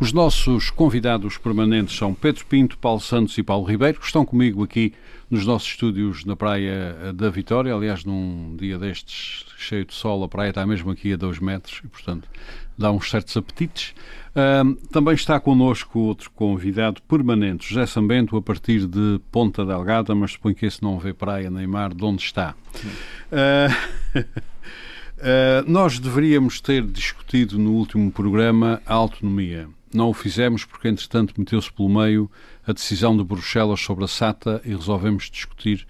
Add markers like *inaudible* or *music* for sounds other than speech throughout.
Os nossos convidados permanentes são Pedro Pinto, Paulo Santos e Paulo Ribeiro, que estão comigo aqui nos nossos estúdios na Praia da Vitória. Aliás, num dia destes cheio de sol, a praia está mesmo aqui a 2 metros e, portanto, dá uns certos apetites. Uh, também está connosco outro convidado permanente, José Sambento, a partir de Ponta Delgada, mas suponho que esse não vê praia nem mar, de onde está. Uh, uh, *laughs* nós deveríamos ter discutido no último programa a autonomia. Não o fizemos porque, entretanto, meteu-se pelo meio a decisão de Bruxelas sobre a SATA e resolvemos discutir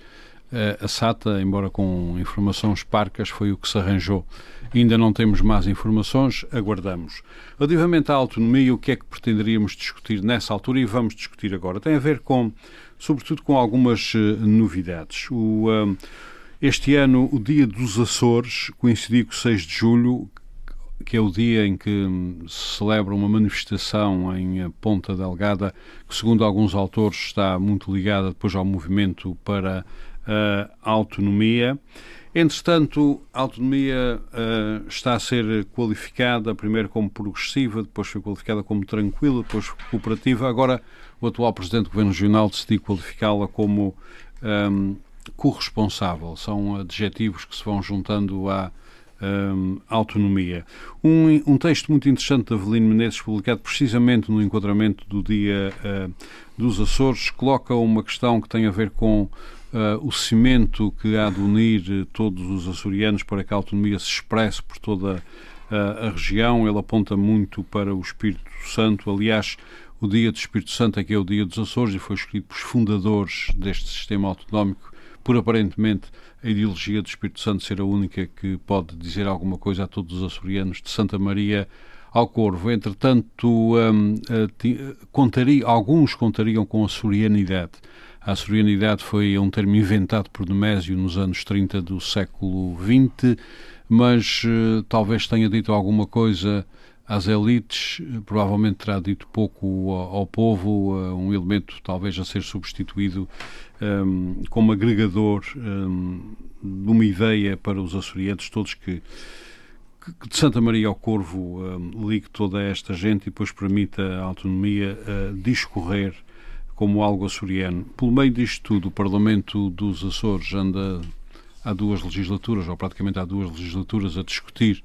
uh, a SATA, embora com informações parcas, foi o que se arranjou. Ainda não temos mais informações, aguardamos. Relativamente à autonomia, o que é que pretenderíamos discutir nessa altura e vamos discutir agora? Tem a ver com, sobretudo, com algumas uh, novidades. O, uh, este ano, o Dia dos Açores coincidiu com 6 de julho, que é o dia em que se celebra uma manifestação em Ponta Delgada, que, segundo alguns autores, está muito ligada depois ao movimento para a autonomia. Entretanto, a autonomia uh, está a ser qualificada primeiro como progressiva, depois foi qualificada como tranquila, depois cooperativa. Agora, o atual Presidente do Governo Regional decidiu qualificá-la como um, corresponsável. São adjetivos que se vão juntando à um, autonomia. Um, um, texto muito interessante de Avelino Menezes, publicado precisamente no enquadramento do Dia uh, dos Açores, coloca uma questão que tem a ver com Uh, o cimento que há de unir todos os açorianos para que a autonomia se expresse por toda uh, a região. Ele aponta muito para o Espírito Santo. Aliás, o Dia do Espírito Santo é que é o Dia dos Açores e foi escrito pelos fundadores deste sistema autonómico, por aparentemente a ideologia do Espírito Santo ser a única que pode dizer alguma coisa a todos os açorianos de Santa Maria ao Corvo. Entretanto, um, uh, contaria, alguns contariam com a sorianidade a açorianidade foi um termo inventado por Nemésio nos anos 30 do século XX, mas uh, talvez tenha dito alguma coisa às elites, provavelmente terá dito pouco ao, povo, uh, um elemento talvez a ser substituído um, como agregador um, de uma ideia para os açorianos todos que de Santa Maria ao Corvo um, ligue toda esta gente e depois permita a autonomia uh, discorrer como algo açoriano. Pelo meio disto tudo, o Parlamento dos Açores anda há duas legislaturas, ou praticamente há duas legislaturas, a discutir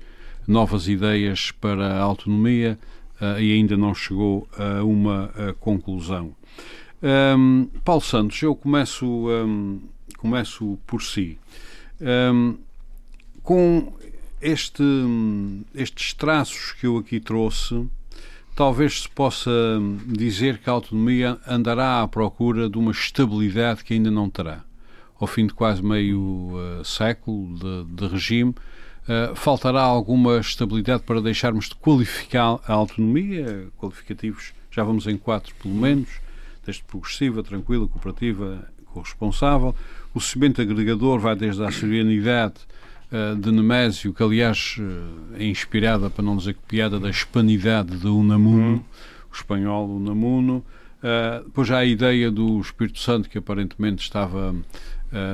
novas ideias para a autonomia uh, e ainda não chegou a uma uh, conclusão. Um, Paulo Santos, eu começo, um, começo por si. Um, com este, estes traços que eu aqui trouxe, talvez se possa dizer que a autonomia andará à procura de uma estabilidade que ainda não terá. Ao fim de quase meio uh, século de, de regime, uh, faltará alguma estabilidade para deixarmos de qualificar a autonomia, qualificativos, já vamos em quatro pelo menos, desde progressiva, tranquila, cooperativa, corresponsável. O cimento agregador vai desde a serenidade eh, de Nemésio, que aliás eh, é inspirada, para não dizer copiada, da hispanidade de Unamuno, uhum. o espanhol Unamuno. Uh, depois há a ideia do Espírito Santo, que aparentemente estava uh,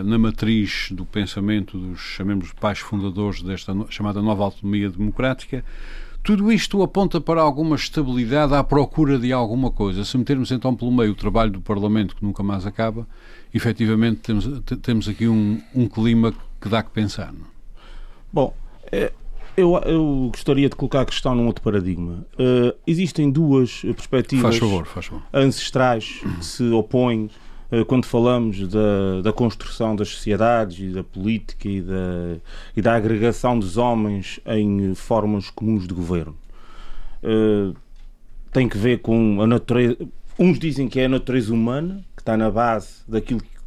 na matriz do pensamento dos, chamemos, pais fundadores desta chamada nova autonomia democrática. Tudo isto aponta para alguma estabilidade à procura de alguma coisa. Se metermos então pelo meio o trabalho do Parlamento, que nunca mais acaba, efetivamente temos, temos aqui um, um clima que dá que pensar. Não? Bom, é, eu, eu, gostaria de colocar a questão num outro paradigma. Uh, existem duas perspectivas faz favor, faz favor. ancestrais que se opõem quando falamos da, da, construção das sociedades e da política e da, e da agregação dos homens em formas comuns de governo. Uh, tem que ver com a natureza. Uns dizem que é a natureza humana, que está na base daquilo que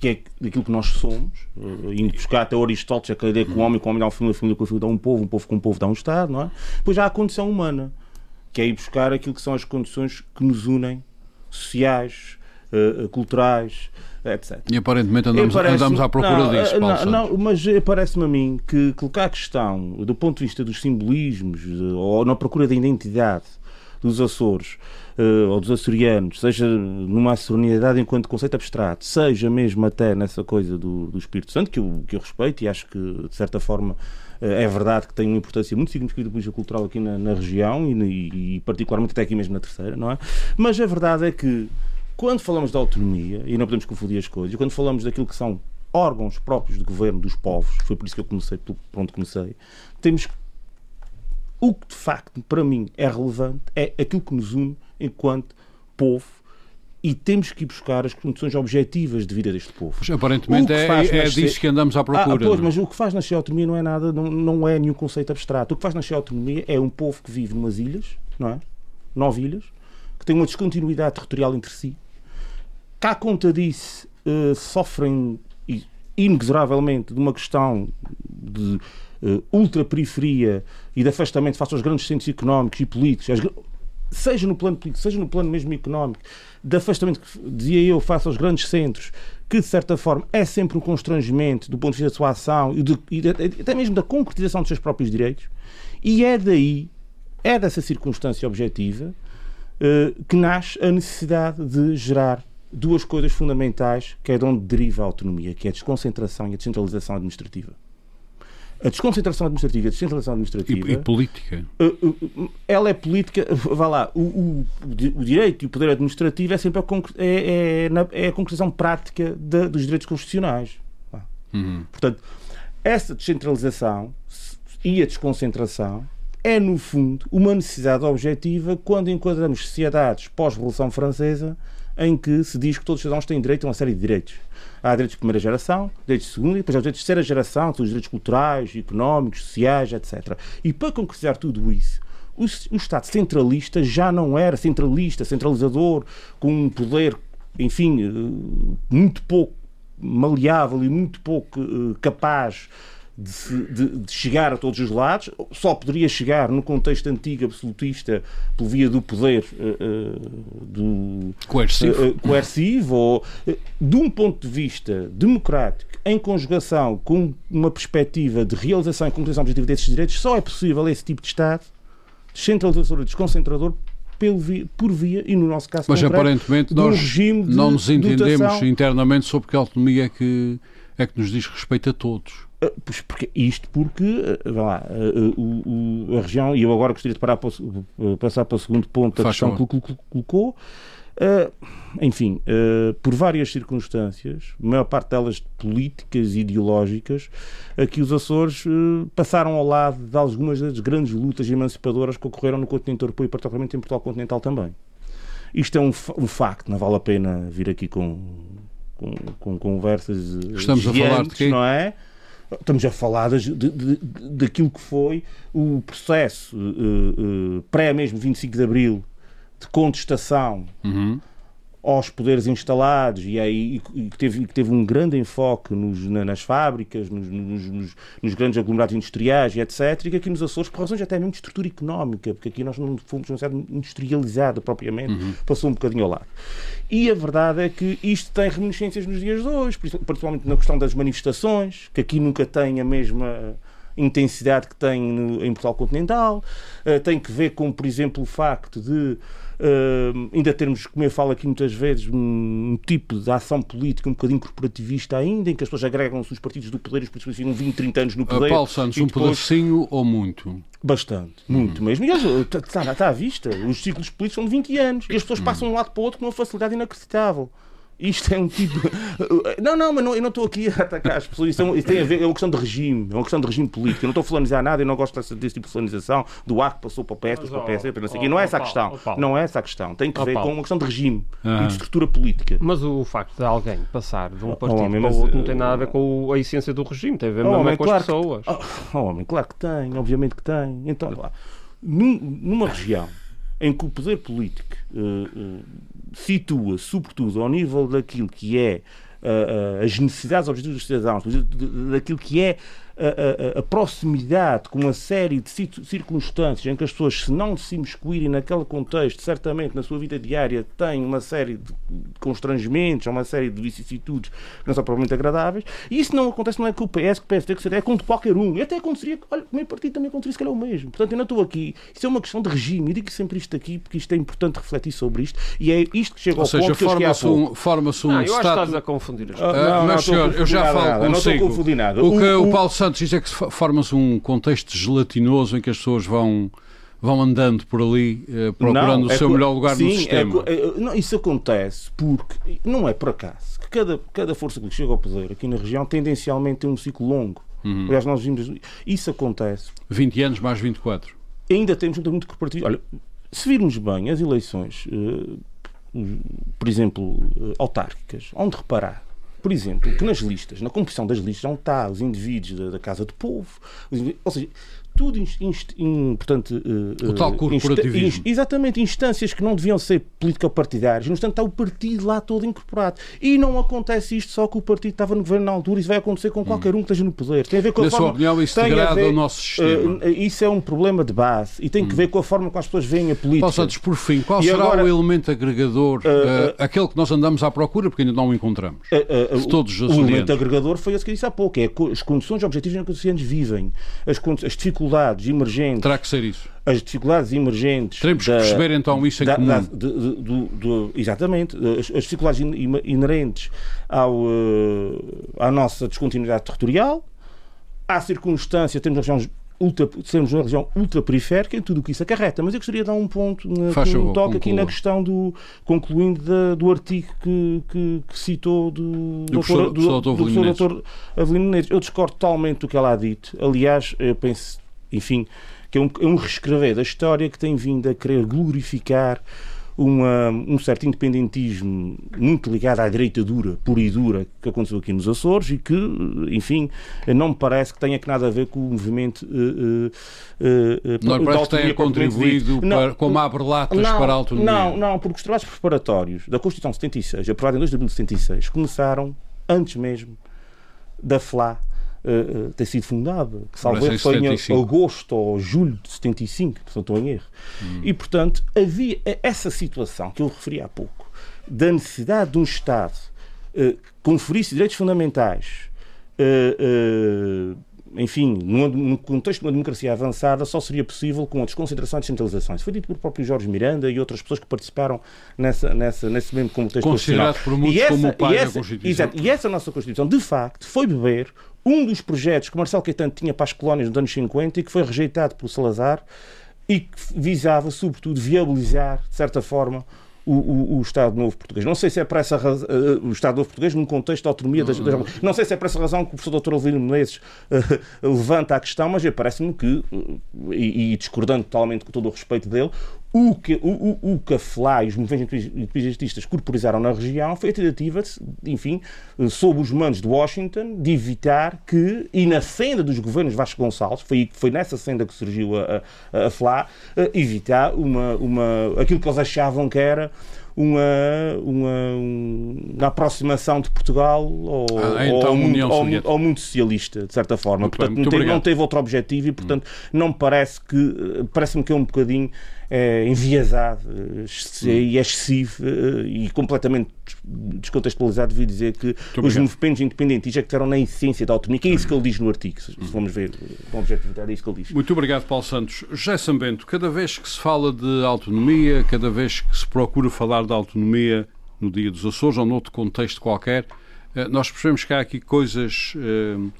que é daquilo que nós somos, uh, indo buscar até Aristóteles, a ideia que o homem com o homem dá uma família, a família com a família dá um povo, um povo com um povo dá um Estado, não é? Depois há a condição humana, que é ir buscar aquilo que são as condições que nos unem, sociais, uh, culturais, etc. E aparentemente andamos, andamos à procura não, disso, Paulo não, não, mas parece-me a mim que colocar a questão do ponto de vista dos simbolismos ou na procura da identidade dos Açores uh, ou dos açorianos, seja numa açorianidade enquanto conceito abstrato, seja mesmo até nessa coisa do, do Espírito Santo, que eu, que eu respeito e acho que, de certa forma, uh, é verdade que tem uma importância muito significativa política cultural aqui na, na região e, e, e, particularmente até aqui mesmo na terceira, não é? Mas a verdade é que quando falamos da autonomia, e não podemos confundir as coisas, quando falamos daquilo que são órgãos próprios de governo dos povos, foi por isso que eu comecei, por onde comecei, temos o que de facto para mim é relevante é aquilo que nos une enquanto povo e temos que ir buscar as condições objetivas de vida deste povo. Aparentemente é, é nascer... disso que andamos à procura. Ah, pois, é? mas o que faz nascer a autonomia não é nada, não, não é nenhum conceito abstrato. O que faz nascer a autonomia é um povo que vive numas ilhas, não é? Nove ilhas, que tem uma descontinuidade territorial entre si. Cá conta disso, uh, sofrem inexoravelmente de uma questão de uh, ultraperiferia e de afastamento face aos grandes centros económicos e políticos, as, seja no plano político, seja no plano mesmo económico, de afastamento, dizia eu, face aos grandes centros, que de certa forma é sempre um constrangimento do ponto de vista da sua ação e, de, e de, até mesmo da concretização dos seus próprios direitos, e é daí, é dessa circunstância objetiva, uh, que nasce a necessidade de gerar duas coisas fundamentais que é de onde deriva a autonomia, que é a desconcentração e a descentralização administrativa. A desconcentração administrativa e a descentralização administrativa. E, e política. Eh, eh, ela é política. *laughs* Vá lá. O, o, o direito e o poder administrativo é sempre a, é, é, é a concreção prática de, dos direitos constitucionais. Uhum. Portanto, essa descentralização e a desconcentração é, no fundo, uma necessidade objetiva quando enquadramos sociedades pós-Revolução Francesa em que se diz que todos os cidadãos têm direito a uma série de direitos. Há direitos de primeira geração, direitos de segunda e depois há direitos de terceira geração, que são os direitos culturais, económicos, sociais, etc. E para concretizar tudo isso, o, o Estado centralista já não era centralista, centralizador, com um poder, enfim, eh, muito pouco maleável e muito pouco uh, capaz de, de, de, chegar a todos os lados, só poderia chegar no contexto antigo absolutista por via do poder uh, uh, do, coercivo, uh, coercivo ou, de um ponto de vista democrático, em conjugação com uma perspectiva de realização e conclusão objetiva desses direitos, só é possível esse tipo de Estado descentralizador e desconcentrador por via, e no nosso caso Mas aparentemente nós não nos entendemos dotação... internamente sobre que autonomia é que, é que nos diz respeito a todos. Ah, pois porque, isto porque, ah, vá lá, ah, o, o, a região, e eu agora gostaria de parar para o, passar para o segundo ponto da questão que colocou, uh, enfim, uh, por várias circunstâncias, a maior parte delas políticas e ideológicas, aqui os Açores uh, passaram ao lado de algumas das grandes lutas emancipadoras que ocorreram no continente europeu e particularmente em Portugal continental também. Isto é um, um facto, não vale a pena vir aqui com, com, com conversas Estamos gigantes, a falar de quê? não é? Estamos a falar de, de, de, daquilo que foi o processo uh, uh, pré mesmo 25 de Abril de contestação uhum aos poderes instalados e aí e que teve, que teve um grande enfoque nos, nas fábricas, nos, nos, nos, grandes aglomerados industriais e etc. E que aqui nos Açores, por razões até mesmo de estrutura económica, porque aqui nós não fomos uma cidade industrializada propriamente, uhum. passou um bocadinho ao lado. E a verdade é que isto tem reminiscências nos dias de hoje, principalmente na questão das manifestações, que aqui nunca tem a mesma intensidade que tem no, em Portugal continental, uh, tem que ver com, por exemplo, o facto de Uh, ainda termos, como eu falo aqui muitas vezes, um, um, tipo de ação política um bocadinho corporativista ainda, em que as pessoas agregam-se os partidos do poder e os políticos ficam 20, 30 anos no poder. Uh, Paulo Santos, depois... um pedacinho ou muito? Bastante, muito hum. mesmo. E está, está à vista. Os ciclos políticos são de 20 anos e as pessoas hum. passam de um lado para o outro com uma facilidade inacreditável. Isto é um tipo. *laughs* Não, não, mas não, eu não estou aqui a atacar as pessoas. Isto, é, isto tem a ver, é uma questão de regime, é uma questão de regime político. Eu não estou a falanizar nada, eu não gosto desse, desse tipo de falanização, do ar que passou para o PS, para o PS, para não sei oh, Não é essa a questão. Não é essa a questão. Tem que ver com uma questão de regime e de estrutura política. Mas o facto de alguém passar de um partido homem, para o outro não tem nada a ver com a essência do regime, tem a ver oh, homem, com as pessoas. Oh, homem, claro que tem, obviamente que tem. Então, lá, numa região em que o poder político uh, uh, situa, sobretudo, ao nível daquilo que é uh, as necessidades objetivas dos cidadãos, daquilo que é a, a, a, proximidade com uma série de circunstâncias em que as pessoas, se não se imiscuírem naquele contexto, certamente na sua vida diária têm uma série de constrangimentos, uma série de vicissitudes que não são provavelmente agradáveis. E isso não acontece, não é com o PS, que o PSD, que é com qualquer um. E até aconteceria, olha, o meu partido também aconteceria se calhar o mesmo. Portanto, eu não estou aqui. Isso é uma questão de regime. Eu digo sempre isto aqui porque isto é importante refletir sobre isto. E é isto que chega Ou ao seja, ponto que forma-se um, forma um não, eu acho que estás a confundir as coisas. Uh, não, mas, senhor, eu já falo nada, consigo. Não estou a confundir nada. O que o, o Paulo Santos diz é que forma-se um contexto gelatinoso em que as pessoas vão vão andando por ali eh, procurando não, é o seu melhor lugar sim, no sistema. É, é, não, isso acontece porque não é por acaso que cada, cada força que chega ao poder aqui na região tendencialmente tem um ciclo longo. Uhum. Aliás, nós vimos. Isso acontece. 20 anos mais 24. Ainda temos muito corporativo. Olha, se virmos bem as eleições, por exemplo, autárquicas, onde reparar por exemplo, que nas listas, na composição das listas, não está os indivíduos da, da Casa do Povo, ou seja, tudo importante uh, o tal corporativismo. Insta, exatamente, instâncias que não deviam ser político-partidárias. No entanto, está o partido lá todo incorporado. E não acontece isto só que o partido estava no governo na altura, isso vai acontecer com qualquer um que esteja no poder. Tem a ver com a Na forma, sua opinião, isso degrada o nosso sistema. Uh, isso é um problema de base e tem que hum. ver com a forma como as pessoas veem a política. Paulo Santos, por fim, qual e será agora, o elemento agregador, uh, aquele que nós andamos à procura porque ainda não o encontramos? de todos os o elemento agregador foi esse que disse há pouco, é as condições objetivas em que os vivem, as, as dificuldades dificuldades emergentes. Terá que ser isso. As dificuldades emergentes. Teremos da, que perceber então isso em da, comum. Da, de, de, de, exatamente. As, as, dificuldades inerentes ao, uh, à nossa descontinuidade territorial. Há circunstância, temos regiões ultra, sermos uma região ultraperiférica em tudo o que isso acarreta. Mas eu gostaria de dar um ponto, Faz um toque aqui na questão do, concluindo da, do artigo que, que, que citou do, do, professor, do, do, do doutor Avelino Neves. Eu discordo totalmente do que ela ha dito. Aliás, eu penso, enfim, que é um, é um reescrever da história que tem vindo a querer glorificar uma, um certo independentismo muito ligado à direita dura, pura e dura, que aconteceu aqui nos Açores e que, enfim, não me parece que tenha que nada a ver com o movimento. Uh, uh, não parece que tenha contribuído para, como abre latas não, para a autonomia. Não, não, porque os trabalhos preparatórios da Constituição de 76, aprovada em 2 de abril de 76, começaram antes mesmo da FLA uh, ter sido fundada, que salvo erro foi em agosto ou julho de 75, se não estou em erro. Hum. E, portanto, havia essa situação que eu referi há pouco, da necessidade de um Estado uh, conferisse direitos fundamentais uh, enfim, num, contexto de uma democracia avançada, só seria possível com a desconcentração e descentralização. Isso foi dito pelo próprio Jorge Miranda e outras pessoas que participaram nessa, nessa, nesse mesmo contexto Considerado por muitos essa, como o pai essa, da Constituição. Exato, e essa nossa Constituição, de facto, foi beber um dos projetos que Marcelo Caetano tinha para as colónias nos anos 50 e que foi rejeitado pelo Salazar e que visava, sobretudo, viabilizar, de certa forma, o, o, o, Estado Novo Português. Não sei se é para essa razão, uh, o Estado Novo Português num contexto de autonomia das, das, Não sei se é para essa razão que o professor Dr. Alvino Menezes uh, *laughs* levanta a questão, mas parece-me que, uh, e, e, discordando totalmente com todo o respeito dele, o que, o, o, o que a FLA e os movimentos independentes corporizaram na região foi a tentativa, enfim, sob os mandos de Washington, de evitar que, e na senda dos governos Vasco Gonçalves, foi, foi nessa senda que surgiu a, a, a FLA, evitar uma, uma, aquilo que eles achavam que era uma, uma, uma aproximação de Portugal ao, ah, então, ao, mundo, ao, ao, mundo, socialista, de certa forma. Muito portanto, bem, não, teve, não, teve, outro objetivo e, portanto, hum. não me parece que. Parece-me que é um bocadinho é, enviesado hum. e excessivo eh, e completamente descontextualizado, devia dizer que Muito os movimentos independentes é que estiveram na essência da autonomia, que é isso que ele diz no artigo, se vamos ver com objetividade, é isso que ele diz. Muito obrigado, Paulo Santos. José Sambento, cada vez que se fala de autonomia, cada vez que se procura falar de autonomia no Dia dos Açores ou noutro contexto qualquer, eh, nós percebemos que há aqui coisas eh, eh,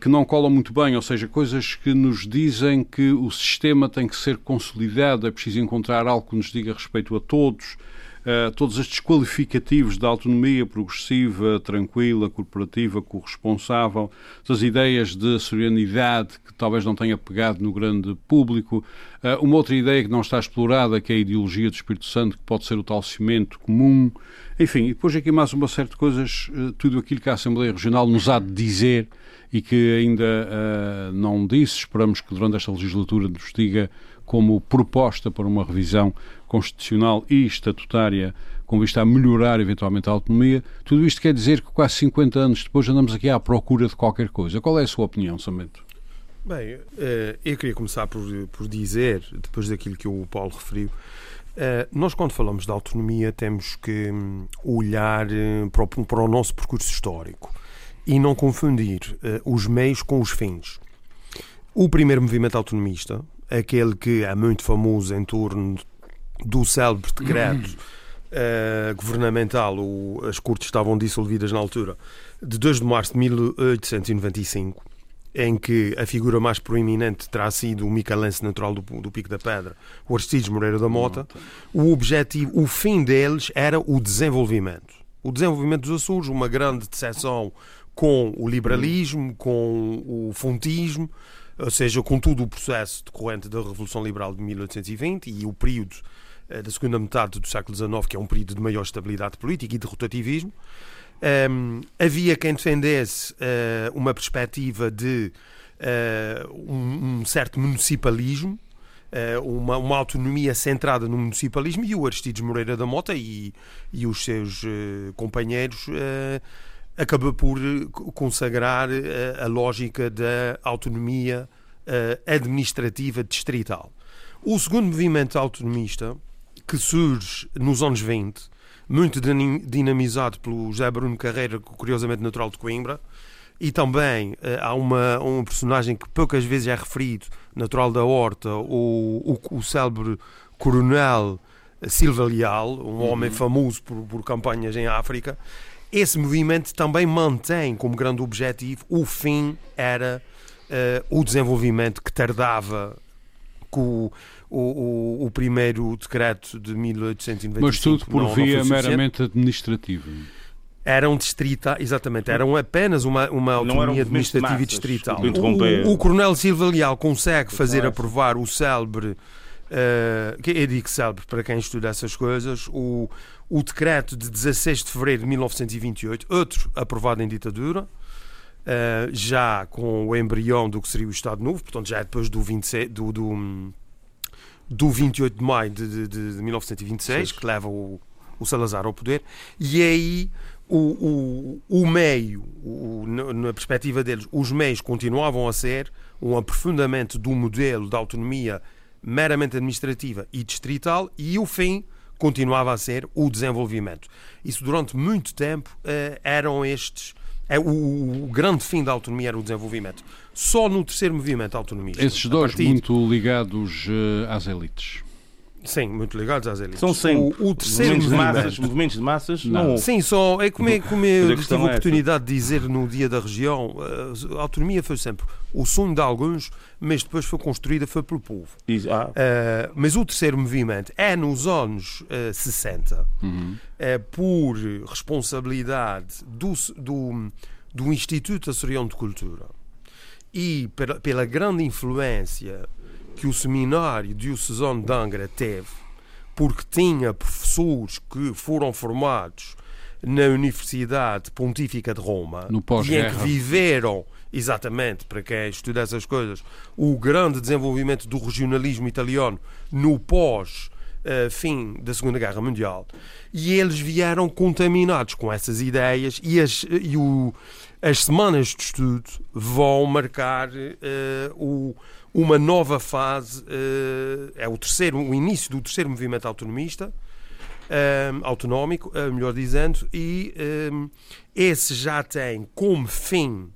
que não colam muito bem, ou seja, coisas que nos dizem que o sistema tem que ser consolidado, é preciso encontrar algo que nos diga respeito a todos, uh, todos estes qualificativos da autonomia progressiva, tranquila, corporativa, corresponsável, as ideias de serenidade que talvez não tenha pegado no grande público, uh, uma outra ideia que não está explorada, que é a ideologia do Espírito Santo, que pode ser o tal cimento comum, enfim, e depois aqui mais uma série de coisas, uh, tudo aquilo que a Assembleia Regional nos há de dizer e que ainda uh, não disse, esperamos que durante esta legislatura nos diga como proposta para uma revisão constitucional e estatutária com vista a melhorar eventualmente a autonomia. Tudo isto quer dizer que quase 50 anos depois andamos aqui à procura de qualquer coisa. Qual é a sua opinião, Samento? Bem, eh, eu queria começar por, por dizer, depois daquilo que o Paulo referiu, eh, nós quando falamos de autonomia temos que hum, olhar eh, para o, para o nosso percurso histórico e não confundir os meios com os fins. O primeiro movimento autonomista, aquele que é muito famoso em torno do célebre decreto uh, *clears throat* governamental, o, as cortes estavam dissolvidas na altura, de 2 de março de 1895, em que a figura mais proeminente terá sido o micalense natural do, do Pico da Pedra, o Aristides Moreira da Mota, o objetivo, o fim deles era o desenvolvimento. O desenvolvimento dos Açores, uma grande decepção com o liberalismo, com o fontismo, ou seja, com todo o processo decorrente da Revolução Liberal de 1820 e o período eh, da segunda metade do século XIX, que é um período de maior estabilidade política e de rotativismo. Um, havia quem defendesse uh, uma perspectiva de uh, um, um, certo municipalismo, uh, uma, uma, autonomia centrada no municipalismo, e o Aristides Moreira da Mota e, e os seus companheiros acabou por consagrar a lógica da autonomia administrativa distrital. O segundo movimento autonomista, que surge nos anos 20, muito dinamizado pelo José Bruno Carreira, curiosamente natural de Coimbra, e também há uma, um personagem que poucas vezes é referido, natural da Horta, o, o, o célebre coronel Silva Leal, um uhum. homem famoso por, por campanhas em África. Esse movimento também mantém como grande objetivo o fim era uh, o desenvolvimento que tardava com o, o, o, primeiro decreto de 1895. Mas tudo por não, via não meramente administrativa. Eram distrita, exatamente, eram apenas uma, uma autonomia administrativa massas, e distrital. O, o, Coronel Silva Leal consegue fazer aprovar o célebre, uh, que eu digo célebre para quem estuda essas coisas, o, o decreto de 16 de fevereiro de 1928, outro aprovado em ditadura, Uh, já com o embrião do que seria o Estado Novo, portanto já é depois do, 26, do, do, do 28 de maio de, de, de 1926, Sim. que leva o, o, Salazar ao poder, e é aí o, o, o meio, o, na perspectiva deles, os meios continuavam a ser um aprofundamento do modelo de autonomia meramente administrativa e distrital, e o fim continuava a ser o desenvolvimento. Isso durante muito tempo uh, eram estes é, o, grande fim da autonomia era o desenvolvimento. Só no terceiro movimento autonomista. Esses dois partir... muito ligados uh, às elites. Sim, muito ligados às elites. São sempre. O, o terceiro movimentos, movimento... de massas, movimentos de massas, não. não. Sim, só é como, é, como eu tive a é oportunidade de dizer no Dia da Região, a autonomia foi sempre o sonho de alguns, mas depois foi construída foi pelo povo. Ah. Uh, mas o terceiro movimento é nos anos uh, 60, uhum. é por responsabilidade do, do, do Instituto Açoriano de Cultura e pela, pela grande influência que o seminário diocesano de Angra teve, porque tinha professores que foram formados na Universidade Pontífica de Roma e em que viveram, exatamente, para quem estuda essas coisas, o grande desenvolvimento do regionalismo italiano no pós Uh, fim da Segunda Guerra Mundial. E eles vieram contaminados com essas ideias e as, e o, as semanas de estudo vão marcar uh, o, uma nova fase, uh, é o terceiro, o início do terceiro movimento autonomista, um, autonómico, uh, melhor dizendo, e um, esse já tem como fim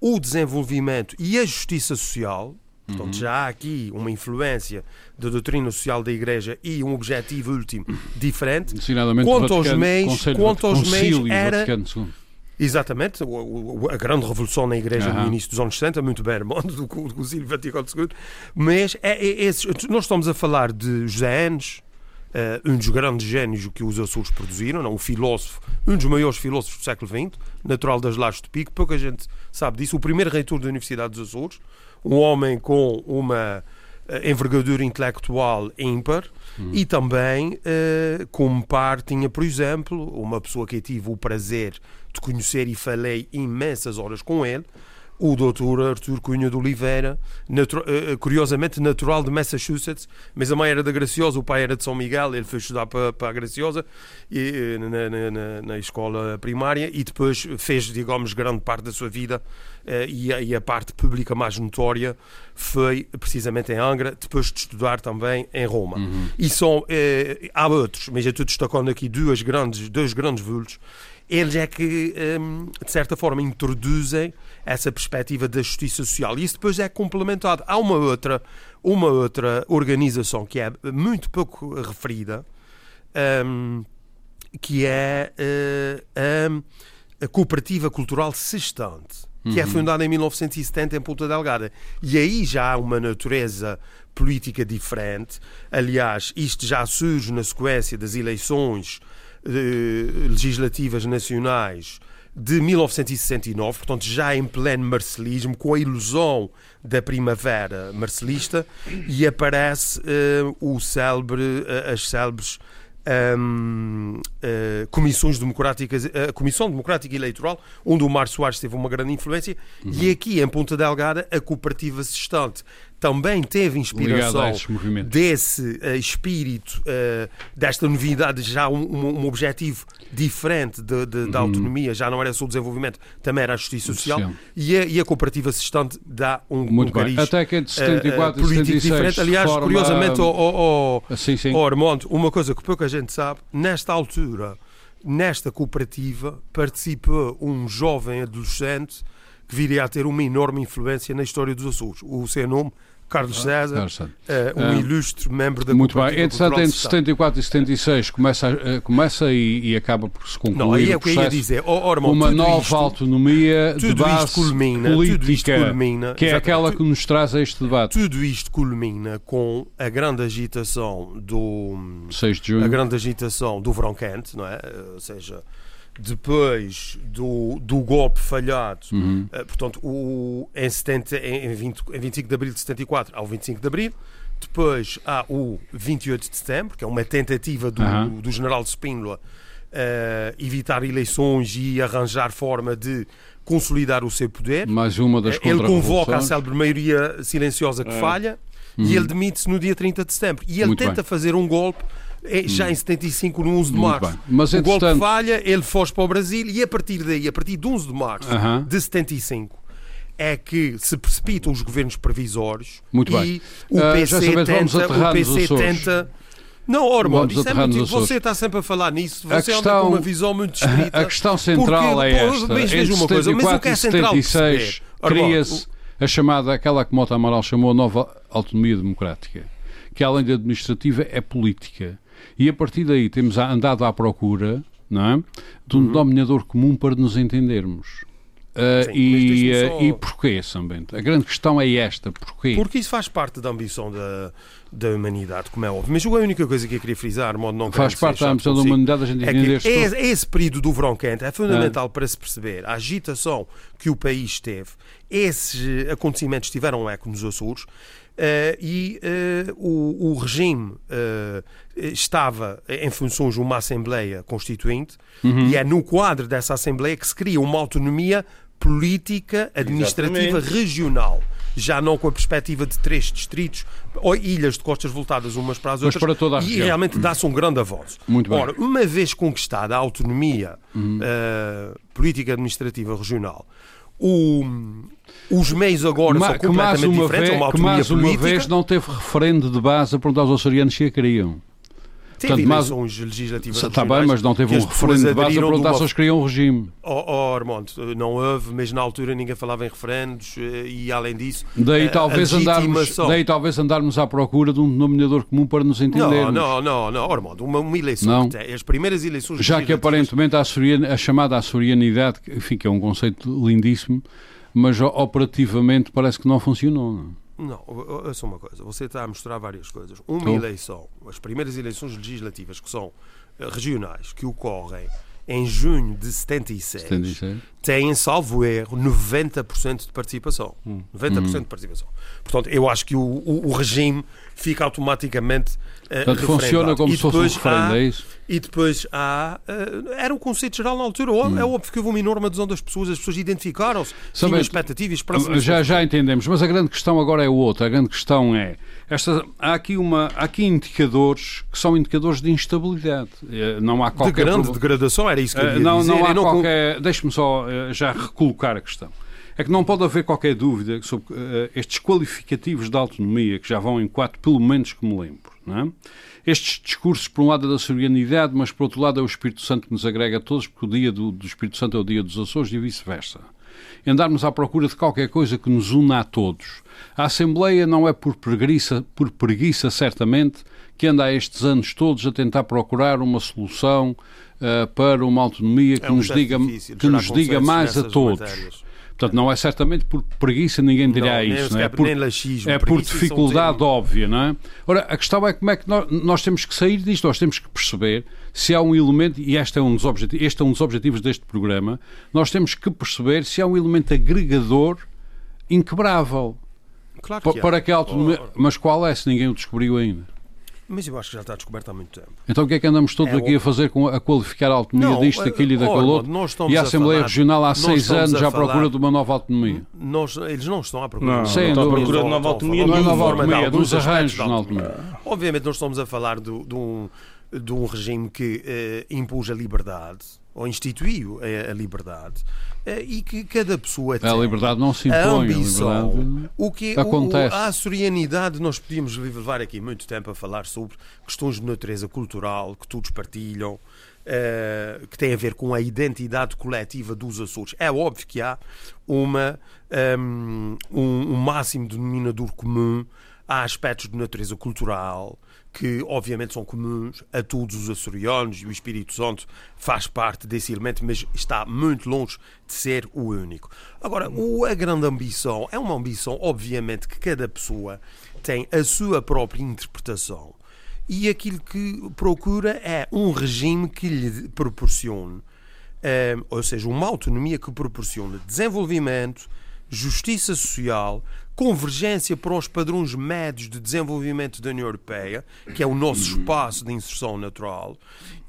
o desenvolvimento e a justiça social. Portanto, uhum. já há aqui uma influência da doutrina social da Igreja e um objetivo último diferente. Quanto aos meios, quanto aos meios era Exatamente, a grande revolução na Igreja uhum. no início dos anos 60, muito bem armado do Concílio Vaticano II, mas é, é, é, nós estamos a falar de José Enes, uh, um dos grandes gênios que os Açores produziram, não? um filósofo, um dos maiores filósofos do século XX, natural das Lajes de Pico, pouca gente sabe disso, o primeiro reitor da Universidade dos Açores, um homem com uma envergadura intelectual ímpar, Uhum. E também, uh, como par, tinha, por exemplo, uma pessoa que eu tive o prazer de conhecer e falei imensas horas com ele, o doutor Artur Cunha de Oliveira, natu uh, curiosamente natural de Massachusetts, mas a mãe era da Graciosa, o pai era de São Miguel, ele foi estudar para, para a Graciosa e, na, na, na, na, escola primária e depois fez, digamos, grande parte da sua vida e, a, e, a, parte pública mais notória foi precisamente em Angra, depois de estudar também em Roma. Uhum. E são, há outros, mas eu estou destacando aqui duas grandes, dois grandes vultos eles é que, hum, de certa forma, introduzem essa perspectiva da justiça social. E isso depois é complementado. Há uma outra, uma outra organização que é muito pouco referida, um, que é uh, a Cooperativa Cultural Sextante, que é uhum. é fundada em 1970 em Ponta Delgada. E aí já há uma natureza política diferente. Aliás, isto já surge na sequência das eleições legislativas nacionais de 1969, portanto já em pleno marcelismo, com a ilusão da primavera marcelista, e aparece uh, o célebre, uh, as célebres um, uh, comissões democráticas, a Comissão Democrática Eleitoral, onde o Mário Soares teve uma grande influência, uhum. e aqui em Ponta Delgada a cooperativa sextante também teve inspiração desse uh, espírito, uh, desta novidade, já um, um, um objetivo diferente de, de, uhum. da autonomia, já não era só o desenvolvimento, também era a justiça social, e a, e a cooperativa assistente dá um, Muito um cariz Até que de 74 uh, político 76, diferente. Aliás, forma... curiosamente, oh, oh, oh, sim, sim. oh Armando, uma coisa que pouca gente sabe, nesta altura, nesta cooperativa, participou um jovem adolescente que viria a ter uma enorme influência na história dos Açores. O seu nome Carlos César, Carlos César. Uh, um uh, ilustre membro da Muito bem, entretanto, entre 74 e 76 começa, uh, começa e, e, acaba por se concluir. Não, aí é o que eu ia dizer. Oh, oh, uma nova isto, autonomia de base culmina, política, culmina, que é aquela que nos traz a este debate. Tudo isto culmina com a grande agitação do 6 de junho. a grande agitação do verão quente, não é? Ou seja, depois do, do golpe falhado, uhum. uh, portanto, o, em, 70, em, 20, em 25 de abril de 74 ao 25 de abril, depois há o 28 de setembro, que é uma tentativa do, uhum. do general Spínola uh, evitar eleições e arranjar forma de consolidar o seu poder. Mais uma das Ele convoca a célebre maioria silenciosa que é. falha uhum. e ele demite-se no dia 30 de setembro. E ele Muito tenta bem. fazer um golpe já em 75, no 11 de março. Mas, o golpe falha, ele foge para o Brasil e a partir daí, a partir de 11 de março uh -huh. de 75, é que se precipitam os governos previsórios Muito e bem. o uh, PC tenta, o PC tenta não, Ormond, isso é muito, você está sempre a falar nisso, você questão, anda com uma visão muito estrita. *laughs* A questão central porque, é esta. Mas veja uma coisa, mas o que é central 76 cria-se a chamada, aquela que Mota Amaral chamou a nova autonomia democrática, que além de administrativa é política. E a partir daí temos andado à procura não é? de um uhum. denominador comum para nos entendermos. Uh, Sim, e, só... e porquê, São Bento? A grande questão é esta, porquê? Porque isso faz parte da ambição da, da humanidade, como é óbvio. Mas a única coisa que eu queria frisar, modo não Faz parte da ambição da humanidade, a gente é entender que esse, esse período do verão quente é fundamental é. para se perceber a agitação que o país teve. Esses acontecimentos tiveram eco nos Açores e uh, o, o, regime uh, estava em funções de uma Assembleia Constituinte uhum. e é no quadro dessa Assembleia que se cria uma autonomia política administrativa Exatamente. regional. Já não com a perspectiva de três distritos ou ilhas de costas voltadas umas para as outras. Mas para a e realmente dá-se um grande avanço. Muito bem. Ora, uma vez conquistada a autonomia uhum. política administrativa regional, o, os meios agora são completamente diferentes. Vez, que mais uma política. vez não teve referendo de base a perguntar aos açorianos se a queriam. Teve Portanto, eleições mas, legislativas Está bem, mas não teve um referendo de base a perguntar se eles queriam um regime. Oh, oh Armando, não houve, mas na altura ninguém falava em referendos eh, e além disso... Daí, eh, talvez, andarmos, daí talvez andarmos à procura de um denominador comum para nos entendermos. Não, não, não, não Armando, uma, uma eleição, não. As primeiras eleições Já que aparentemente a, açoriana, a chamada açorianidade, enfim, que é um conceito lindíssimo, mas operativamente parece que não funcionou. Não? É? Não, ouça uma coisa. Você está a mostrar várias coisas. Uma eleição, as primeiras eleições legislativas, que são eh, regionais, que ocorrem em junho de 76, 76. têm, salvo erro, 90% de participação. Hum. 90% hum. de participação. Portanto, eu acho que o, o, o, regime fica automaticamente Portanto, funciona como se fosse um referendo, é isso? E depois há. Uh, era o conceito geral na altura. Hum. É óbvio que houve uma enorme adesão das pessoas, as pessoas identificaram-se, tinham expectativas para Já, já entendemos, mas a grande questão agora é outra. A grande questão é. Esta, há, aqui uma, há aqui indicadores que são indicadores de instabilidade. Eh, não há qualquer. De grande degradação, era isso que eu ia não, dizer. Não há não qualquer. Deixe-me só já recolocar a questão é que não pode haver qualquer dúvida sobre uh, estes qualificativos de autonomia, que já vão em quatro, pelo menos que me lembro. É? Estes discursos, por um lado, é da serenidade, mas por outro lado é o Espírito Santo que nos agrega a todos, porque o dia do, do Espírito Santo é o dia dos Açores e vice-versa. Andarmos à procura de qualquer coisa que nos una a todos. A Assembleia não é por preguiça, por preguiça certamente, que anda há estes anos todos a tentar procurar uma solução uh, para uma autonomia que é um nos diga, que nos diga mais a todos. Matérias. Portanto, não é certamente por preguiça, ninguém dirá não, isso. Não é? por, laxismo, é por dificuldade óbvia, não é? Ora, a questão é como é que nós, nós, temos que sair disto, nós temos que perceber se há um elemento, e este é um dos objetivos, este é um dos objetivos deste programa, nós temos que perceber se há um elemento agregador inquebrável. Claro que para que a autonomia, Mas qual é, se ninguém o descobriu ainda? Mas eu acho que já está descoberto há muito tempo. Então o que é que andamos todos é, aqui a fazer com a qualificar a autonomia não, disto, daquilo e daquele outro? E a Assembleia a falar, Regional há seis anos já procura de uma nova autonomia. Nós, eles não estão à procura, não, não estão à procura de nova autonomia. Não é nova autonomia, dos arranjos na autonomia. Obviamente nós estamos a falar de, de, um, de um regime que uh, impôs a liberdade, ou instituiu a, a liberdade, uh, e que cada pessoa tem. A liberdade não se impõe, a ambição, o que acontece. O, a açorianidade, nós podíamos levar aqui muito tempo a falar sobre questões de natureza cultural que todos partilham. Uh, que tem a ver com a identidade coletiva dos Açores. É óbvio que há uma, um, um, um máximo denominador comum, há aspectos de natureza cultural, que obviamente são comuns a todos os açorianos e o Espírito Santo faz parte desse elemento, mas está muito longe de ser o único. Agora, a grande ambição é uma ambição, obviamente, que cada pessoa tem a sua própria interpretação e aquilo que procura é um regime que lhe proporcione, eh, ou seja, uma autonomia que proporcione desenvolvimento, justiça social, convergência para os padrões médios de desenvolvimento da União Europeia, que é o nosso espaço de inserção natural,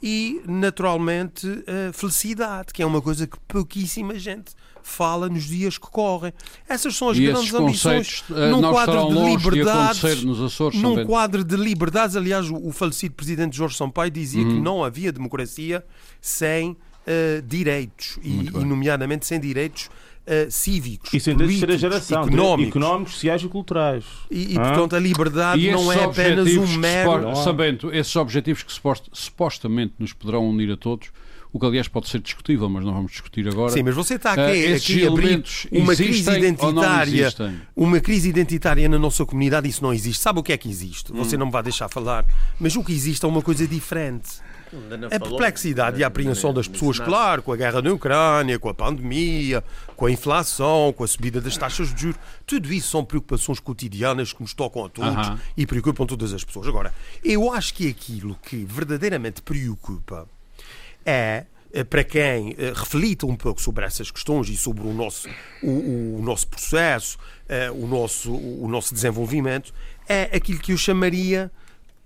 e, naturalmente, felicidade, que é uma coisa que pouquíssima gente fala nos dias que correm. Essas são as e grandes ambições uh, num quadro de liberdades, de Açores, num quadro de liberdades. Aliás, o, falecido presidente Jorge Sampaio dizia uhum. que não havia democracia sem uh, direitos e, e, nomeadamente, sem direitos uh, cívicos, e terceira geração, económicos. económicos, sociais e culturais. E, e portanto, a liberdade não é apenas um mero... Sabendo, esses objetivos que supostamente nos poderão unir a todos, o que aliás pode ser discutível, mas não vamos discutir agora. Sim, mas você está aqui, uh, aqui a abrir uma crise identitária, uma crise identitária na nossa comunidade, isso não existe. Sabe o que é que existe? Você hum. não me vai deixar falar, mas o que existe é uma coisa diferente. A perplexidade e a apreensão das pessoas, claro, com a guerra na Ucrânia, com a pandemia, com a inflação, com a subida das taxas de juros, tudo isso são preocupações cotidianas que nos tocam a todos uh -huh. e preocupam todas as pessoas. Agora, eu acho que aquilo que verdadeiramente preocupa é eh, para quem eh, reflita um pouco sobre essas questões e sobre o nosso, o, o nosso processo, eh, o nosso, o nosso desenvolvimento, é aquilo que eu chamaria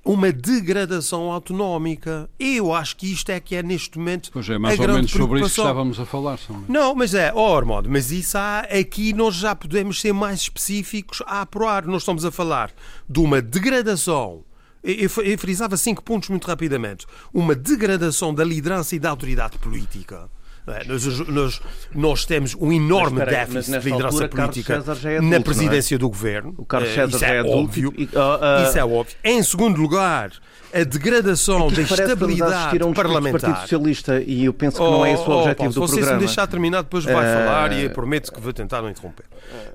uma degradação autonómica. Eu acho que isto é que é neste momento. Pois é, mais ou menos sobre isso que estávamos a falar. Não, mas é, oh, Armando, mas isso há, aqui nós já podemos ser mais específicos a apurar. Nós estamos a falar de uma degradação. Eu, frisava cinco pontos muito rapidamente. Uma degradação da liderança e da autoridade política é? Nós, nós, nós, temos um enorme mas, déficit de liderança altura, política é adulto, na presidência é? do governo. O Carlos César isso é, é óbvio. E, uh, uh, isso é óbvio. Em segundo lugar, a degradação da estabilidade um parlamentar. do Partido Socialista e eu penso que oh, não é esse o oh, objetivo oh, do programa. Se me deixar terminar, depois vai uh... falar e prometo que vou tentar não interromper.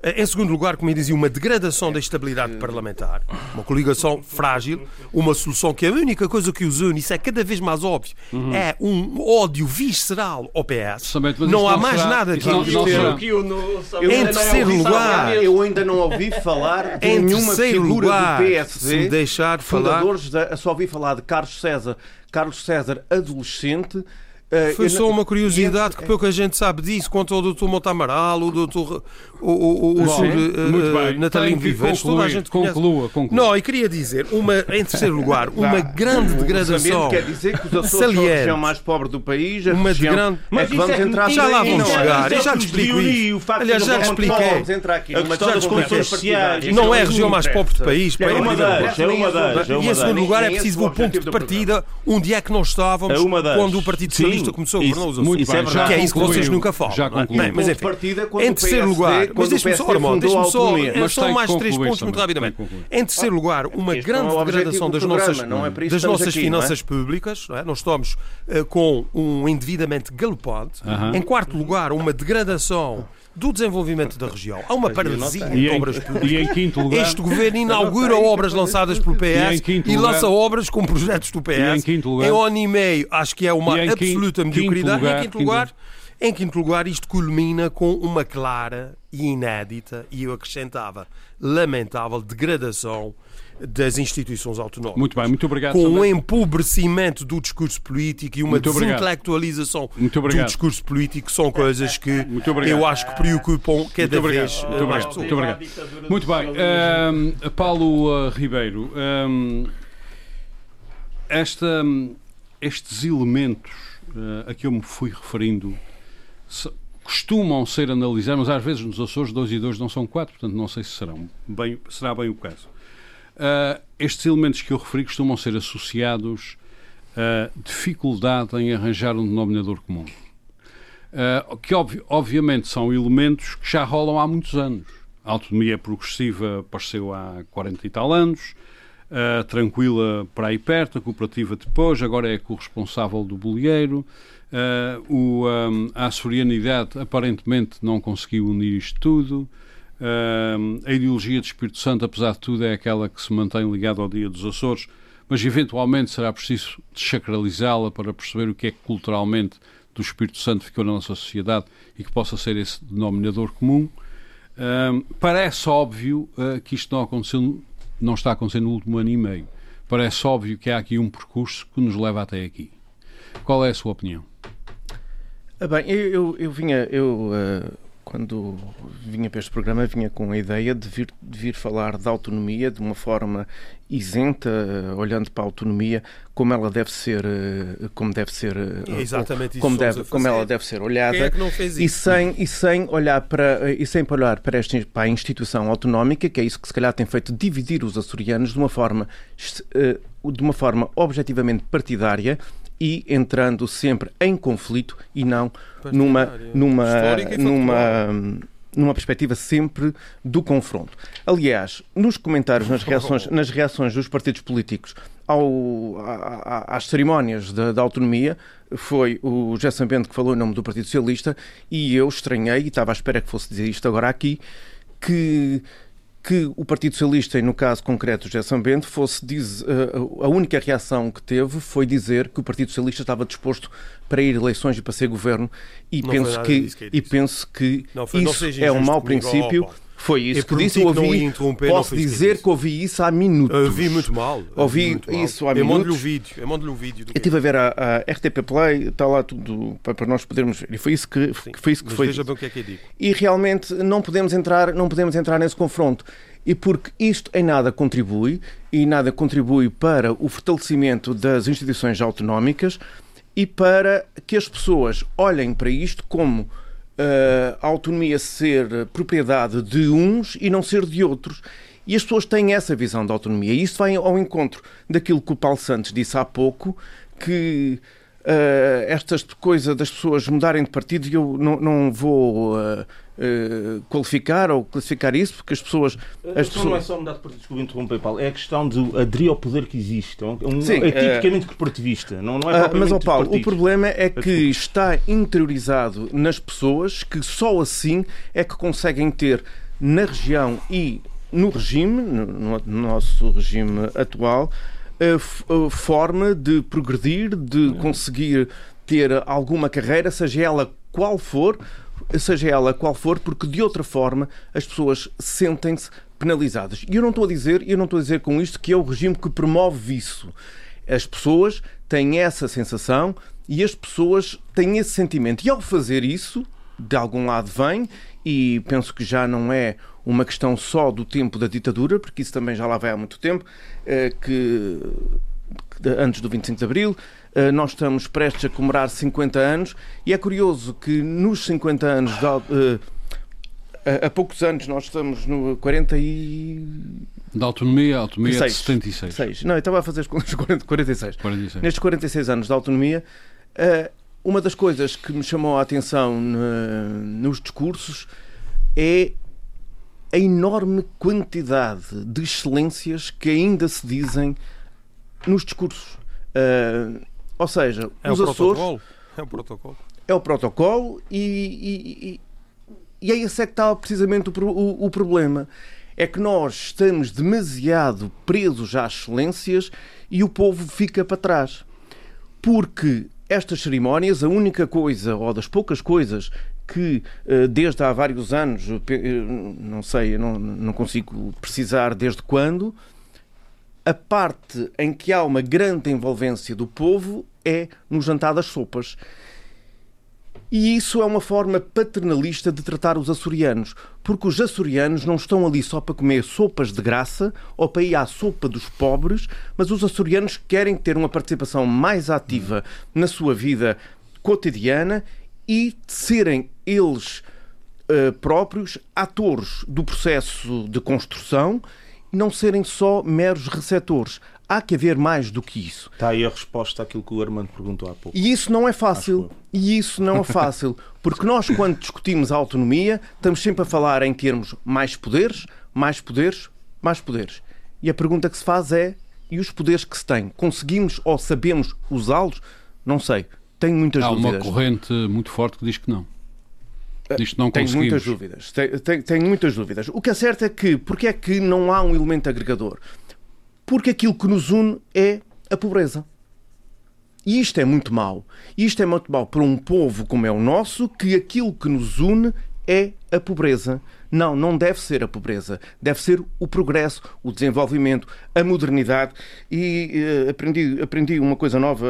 Uh, em segundo lugar, como eu dizia, uma degradação da estabilidade parlamentar, uma coligação frágil, uma solução que a única coisa que os une, isso é cada vez mais óbvio, uhum. é um ódio visceral ao PS. Não há mais será, nada que eu Em terceiro lugar, eu ainda não ouvi falar de nenhuma figura lugar, do PSD, se deixar fundadores falar, da, só ouvi falar de Carlos César, Carlos César adolescente, Foi só uma curiosidade que pouca gente sabe disso, quanto ao Dr. Monta Amaral, o Dr. O, o, o, Bom, uh, Natalino Vives, toda a gente conclua, conclua. Não, e queria dizer, uma, em terceiro lugar, *laughs* uma grande degradação. quer dizer que os Açores são a região mais pobre do país, a uma região... grande... Mas é que vamos é entrar já lá vamos chegar, eu já te explico isso. Aliás, já te expliquei. Das condições sociais. Não é a região mais pobre do país. É uma das, é uma das. E em segundo lugar é preciso o ponto de partida, onde é que nós estávamos quando o Partido Socialista começou a governar os muito isso bem, é verdade. Que é isso que vocês nunca falam. Já concluí. mas enfim, em terceiro lugar, mas deixe-me só, Armando, deixe-me só, mais três pontos muito rapidamente. Em terceiro lugar, uma grande degradação das nossas, das nossas finanças públicas. Nós estamos eh, com um endividamento galopante. Em quarto lugar, uma degradação do desenvolvimento da região. Há uma paralisia de obras públicas. E em quinto lugar... Este governo inaugura obras lançadas pelo PS e, e lança obras com projetos do PS. E em quinto lugar... Em um ano e meio, acho que é uma absoluta mediocridade. Lugar, em quinto lugar... Em quinto lugar, isto culmina com uma clara e inédita, e eu acrescentava, lamentável degradação das instituições autonómicas. Muito bem, muito obrigado. Com também. um empobrecimento do discurso político e uma muito desintelectualização do discurso político são coisas que eu acho que preocupam cada muito vez muito mais pessoas. Muito obrigado. Muito bem. Um, Paulo uh, Ribeiro, um, esta, estes elementos uh, a que eu me fui referindo costumam ser analisados, mas às vezes nos Açores 2 e 2 não são 4, portanto não sei se serão bem, será bem o caso. Uh, estes elementos que eu referi costumam ser associados a dificuldade em arranjar um denominador comum. Uh, que ob obviamente são elementos que já rolam há muitos anos. A autonomia progressiva apareceu há 40 e tal anos, uh, tranquila para aí perto, a cooperativa depois, agora é corresponsável do bolieiro. Uh, o, um, a açorianidade aparentemente não conseguiu unir isto tudo. Uh, a ideologia do Espírito Santo, apesar de tudo, é aquela que se mantém ligada ao Dia dos Açores, mas eventualmente será preciso desacralizá-la para perceber o que é que culturalmente do Espírito Santo ficou na nossa sociedade e que possa ser esse denominador comum. Uh, parece óbvio uh, que isto não aconteceu, não está acontecendo no último ano e meio. Parece óbvio que há aqui um percurso que nos leva até aqui. Qual é a sua opinião? Ah, bem, eu, eu, eu vinha, eu uh, quando vinha para este programa, vinha com a ideia de vir, de vir falar da autonomia de uma forma isenta, olhando para a autonomia como ela deve ser, eh, como deve ser, é exatamente como, deve, como ela deve ser olhada é e sem e sem olhar para e sem olhar para esta para a instituição autonómica, que é isso que se calhar tem feito dividir os açorianos de uma forma eh, de uma forma objetivamente partidária e entrando sempre em conflito e não numa, numa, numa, numa perspectiva sempre do confronto. Aliás, nos comentários, nas reações, *laughs* nas reações dos partidos políticos ao, às cerimónias da, da, autonomia, foi o José Bento que falou em nome do Partido Socialista e eu estranhei, e estava à espera que fosse dizer isto agora aqui, que que o Partido Socialista, e no caso concreto José São Bento, fosse diz, eh, a única reação que teve foi dizer que o Partido Socialista estava disposto para ir eleições e para ser governo e não penso que, que e penso que foi, isso é um mau princípio. Foi isso que disse. Eu ouvi, posso dizer que, que ouvi isso há minutos. Eu ouvi muito mal. Ouvi muito isso mal. há minutos. Eu mando-lhe o vídeo. Eu mando-lhe um vídeo. Eu estive a ver a, a, RTP Play, está lá tudo para nós podermos ver. E foi isso que, Sim, foi isso que foi. Veja bem o que é que eu digo. E realmente não podemos entrar, não podemos entrar nesse confronto. E porque isto em nada contribui, e nada contribui para o fortalecimento das instituições autonómicas e para que as pessoas olhem para isto como a autonomia ser propriedade de uns e não ser de outros. E as pessoas têm essa visão da autonomia. E isso vai ao encontro daquilo que o Paulo Santos disse há pouco, que uh, estas coisas das pessoas mudarem de partido, eu não, não vou uh, uh, qualificar ou classificar isso, porque as pessoas. As pessoas... Não é só mudar de partido, desculpe interromper, Paulo, é a questão de aderir ao poder que existe. É, um, Sim, é tipicamente corporativista, não, não é uh, Mas, ó Paulo, o problema é que está interiorizado nas pessoas que só assim é que conseguem ter na região e no regime, no, no nosso regime atual, a, forma de progredir, de conseguir ter alguma carreira, seja ela qual for, seja ela qual for, porque de outra forma as pessoas sentem-se penalizadas. E eu não estou a dizer, eu não estou a dizer com isto que é o regime que promove isso. As pessoas têm essa sensação E as pessoas têm esse sentimento. E ao fazer isso, de algum lado vem, e penso que já não é uma questão só do tempo da ditadura, porque isso também já lá vai há muito tempo, eh, que antes do 25 de Abril, nós estamos prestes a comemorar 50 anos, e é curioso que nos 50 anos de, eh, há poucos anos nós estamos no 40 e da autonomia, a autonomia é de 76. 6. Não, eu estava a fazer as 46. 46. Nestes 46 anos de autonomia, eh, uma das coisas que me chamou a atenção nos discursos é a enorme quantidade de excelências que ainda se dizem nos discursos. Ou seja, é os o Açores. Protocolo. É o protocolo. É o protocolo e, e, e, e é esse é que está precisamente o, o, o problema é que nós estamos demasiado presos às excelências e o povo fica para trás. Porque estas cerimónias, a única coisa, ou das poucas coisas que eh, desde há vários anos, não sei, não, não consigo precisar desde quando, a parte em que há uma grande envolvência do povo é no jantar das sopas. E isso é uma forma paternalista de tratar os açorianos, porque os açorianos não estão ali só para comer sopas de graça ou para ir à sopa dos pobres, mas os açorianos querem ter uma participação mais ativa na sua vida cotidiana e serem eles uh, próprios atores do processo de construção não serem só meros receptores há que haver mais do que isso. Está aí a resposta àquilo que o Armando perguntou há pouco. E isso não é fácil. E isso não é *laughs* fácil. Porque nós, quando discutimos a autonomia, estamos sempre a falar em termos mais poderes, mais poderes, mais poderes. E a pergunta que se faz é: e os poderes que se têm? Conseguimos ou sabemos usá-los? Não sei. Tenho muitas Há dúvidas. Há uma corrente muito forte que diz que não. Diz que não tenho muitas dúvidas. Tenho, tenho, tenho muitas dúvidas. O que é certo é que, porque é que não há um elemento agregador? Porque aquilo que nos une é a pobreza. E isto é muito mau. Isto é muito mau para um povo como é o nosso, que aquilo que nos une é a pobreza. Não, não deve ser a pobreza. Deve ser o progresso, o desenvolvimento, a modernidade. E uh, aprendi, aprendi uma coisa nova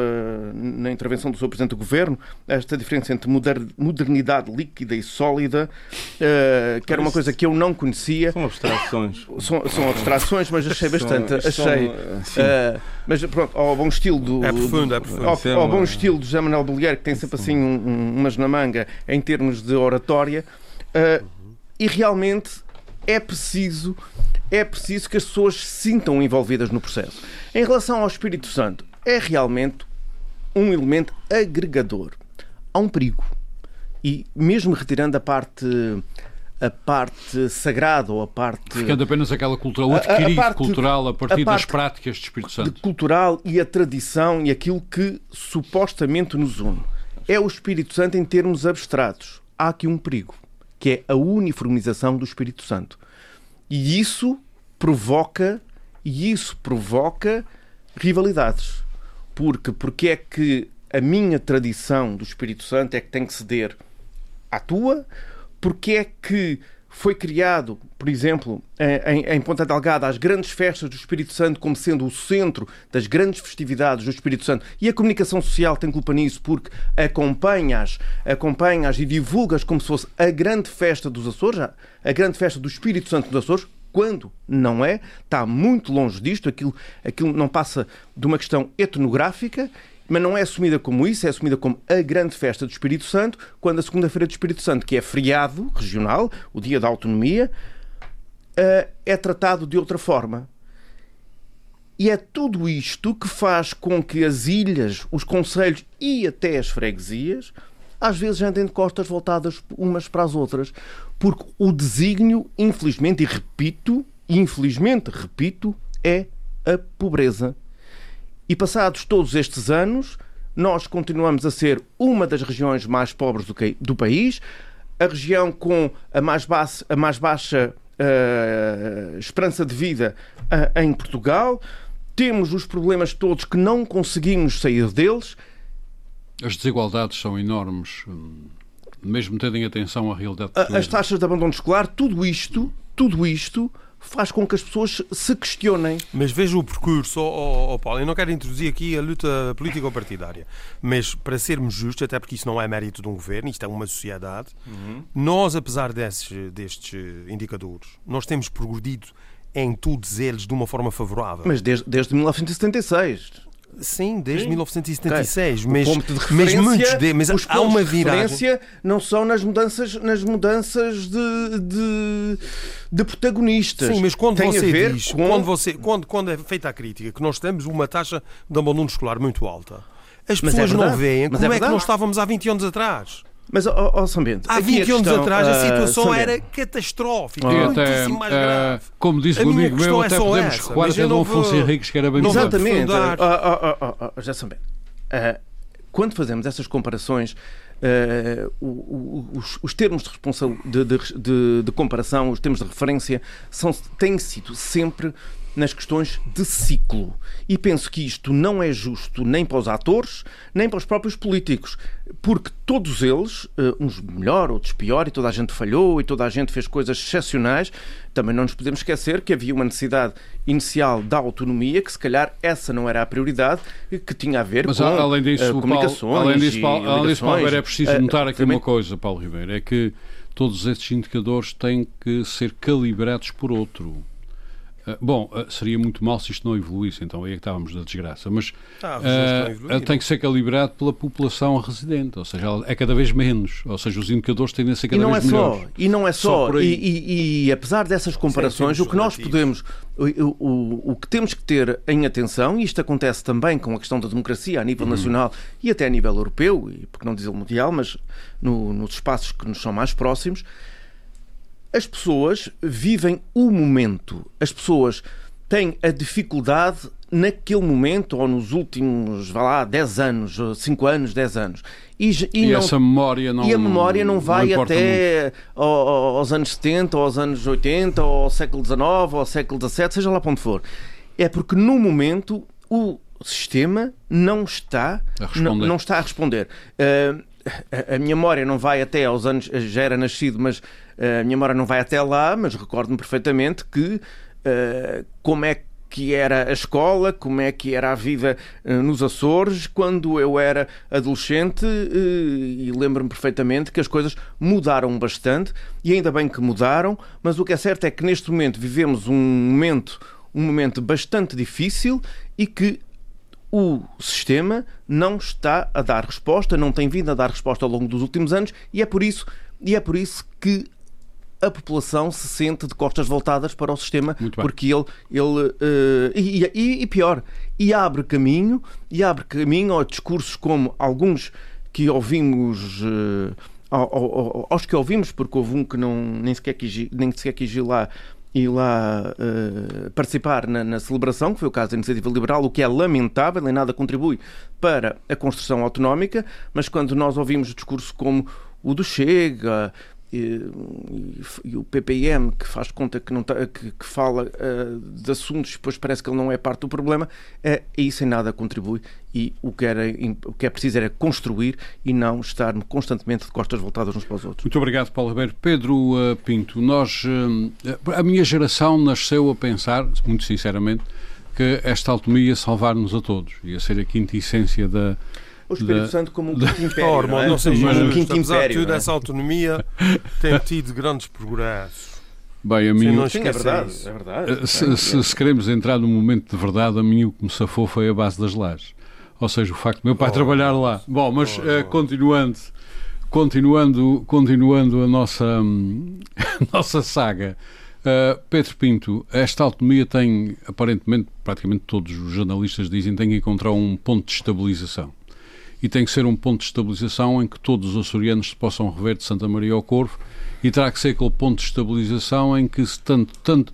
na intervenção do Sr. Presidente do Governo, esta diferença entre moder, modernidade líquida e sólida, uh, que era uma coisa que eu não conhecia. São abstrações. São, são abstrações, mas achei bastante. achei. Uh, mas pronto, ao bom estilo do. É profundo, é profundo. Ao, ao bom estilo do José Manuel Bolieiro, que tem sempre assim um, um, umas na manga em termos de oratória. Uh, e realmente é preciso é preciso que as pessoas se sintam envolvidas no processo. Em relação ao Espírito Santo, é realmente um elemento agregador. Há um perigo. E mesmo retirando a parte a parte sagrada ou a parte. Ficando apenas aquela cultura, o adquirido a, a parte, cultural a partir a das práticas de Espírito Santo. Cultural e a tradição e aquilo que supostamente nos une. É o Espírito Santo em termos abstratos. Há aqui um perigo que é a uniformização do Espírito Santo. E isso provoca e isso provoca rivalidades. Porque porque é que a minha tradição do Espírito Santo é que tem que ceder à tua? Porque é que foi criado, por exemplo, em, em, Ponta Delgada, as grandes festas do Espírito Santo como sendo o centro das grandes festividades do Espírito Santo. E a comunicação social tem culpa nisso porque acompanhas, acompanhas e divulgas como se fosse a grande festa dos Açores, a grande festa do Espírito Santo dos Açores, quando não é, está muito longe disto, aquilo, aquilo não passa de uma questão etnográfica mas não é assumida como isso, é assumida como a grande festa do Espírito Santo, quando a segunda-feira do Espírito Santo, que é feriado regional, o dia da autonomia, eh, é tratado de outra forma. E é tudo isto que faz com que as ilhas, os conselhos e até as freguesias às vezes andem de costas voltadas umas para as outras. Porque o desígnio, infelizmente, e repito, infelizmente, repito, é a pobreza. E passados todos estes anos, nós continuamos a ser uma das regiões mais pobres do, do país, a região com a mais, baixa, a mais baixa uh, esperança de vida uh, em Portugal. Temos os problemas todos que não conseguimos sair deles. As desigualdades são enormes, mesmo tendo em atenção a realidade. As taxas de abandono escolar, tudo isto, tudo isto faz com que as pessoas se questionem. Mas veja o percurso, oh, oh, Paulo, eu não quero introduzir aqui a luta político-partidária, mas para sermos justos, até porque isso não é mérito de um governo, isto é uma sociedade, uhum. nós, apesar desses, destes indicadores, nós temos progredido em todos eles de uma forma favorável. Mas desde, desde 1976. Sim, desde Sim. 1976, okay. mas, mas muitos de, mas os há uma viragem. não são nas mudanças, nas mudanças de, de, de protagonistas. Sim, mas quando Tem você diz, com... quando, você, quando, quando é feita a crítica que nós temos uma taxa de abandono escolar muito alta, as pessoas é não veem mas como é, é que nós estávamos há 20 anos atrás. Mas, ó, ó São Bento, há 20 anos atrás a situação uh, era catastrófica, muito até, mais grave. Uh, como disse o amigo meu, é até podemos essa, recuar até Dom Afonso Henriques, que era bem Exatamente. Uh, já São Bento, quando fazemos essas comparações, uh, os, os, termos de, de, de, de, comparação, os termos de referência, são, têm sido sempre nas questões de ciclo. E penso que isto não é justo nem para os atores, nem para os próprios políticos, porque todos eles, eh, uns melhor, outros pior, e toda a gente falhou, e toda a gente fez coisas excepcionais, também não nos podemos esquecer que havia uma necessidade inicial da autonomia, que se calhar essa não era a prioridade, que tinha a ver Mas, com além disso, uh, comunicações. Paulo, além disso, Paulo, além disso, Paulo Ribeiro, é preciso notar aqui uma coisa, Paulo Ribeiro, é que todos estes indicadores têm que ser calibrados por outro. Ah, bom, uh, seria muito mal se isto não evoluísse, então aí é que estávamos na desgraça. Mas ah, uh, tem que ser calibrado pela população residente, ou seja, é cada vez menos, ou seja, os indicadores tendem a ser cada e não vez é melhores. Só, e não é só, só e, e, e, apesar dessas comparações, o que nós podemos, o, o, o, que temos que ter em atenção, e isto acontece também com a questão da democracia a nível uhum. nacional e até a nível europeu, e porque não dizer mundial, mas no, nos espaços que nos são mais próximos, as pessoas vivem o momento. As pessoas têm a dificuldade naquele momento ou nos últimos, vá lá, 10 anos, 5 anos, 10 anos. E, e, e não, essa memória não E a memória não vai não até aos anos 70, ou aos anos 80, ou ao século XIX, ou ao século XVII, seja lá para onde for. É porque no momento o sistema não está a não, não, está a responder. Uh, a, a minha memória não vai até aos anos, já era nascido, mas a minha memória não vai até lá, mas recordo-me perfeitamente que uh, como é que era a escola, como é que era a vida uh, nos Açores quando eu era adolescente e lembro-me perfeitamente que as coisas mudaram bastante e ainda bem que mudaram, mas o que é certo é que neste momento vivemos um momento, um momento bastante difícil e que o sistema não está a dar resposta, não tem vindo a dar resposta ao longo dos últimos anos e é por isso, e é por isso que a população se sente de costas voltadas para o sistema, porque ele, ele uh, e, e, e, pior, e abre caminho, e abre caminho a discursos como alguns que ouvimos. Uh, aos que ouvimos, porque houve um que não, nem, sequer quis, nem sequer quis ir lá e lá uh, participar na, na, celebração, que foi o caso da Iniciativa Liberal, o que é lamentável, em nada contribui para a construção autonómica, mas quando nós ouvimos discurso como o do Chega, e, e, o PPM que faz conta que, não tá, que, que fala uh, de assuntos depois parece que ele não é parte do problema, uh, isso em nada contribui e o que, era, o que é preciso era construir e não estar constantemente de costas voltadas uns para os outros. Muito obrigado, Paulo Ribeiro. Pedro uh, Pinto, nós, a minha geração nasceu a pensar, muito sinceramente, que esta autonomia ia salvar-nos a todos, ia ser a quinta essência da o Espírito da, Santo como um quinto *laughs* império. Oh, não, é? não seja um quinto império. Tudo, é? essa autonomia tem tido grandes progressos. *laughs* Bem, a mim, Sim, é verdade, é verdade. Eh, se, se, se, queremos entrar num momento de verdade, a mim o que me safou foi a base das lajes. Ou seja, o facto de meu pai oh, trabalhar lá. Bom, mas oh, uh, continuando, continuando, continuando a nossa, *laughs* a nossa saga, uh, Pedro Pinto, esta autonomia tem, aparentemente, praticamente todos os jornalistas dizem, tem que encontrar um ponto de estabilização e tem que ser um ponto de estabilização em que todos os açorianos se possam rever de Santa Maria ao Corvo e terá que ser aquele ponto de estabilização em que tanto, tanto,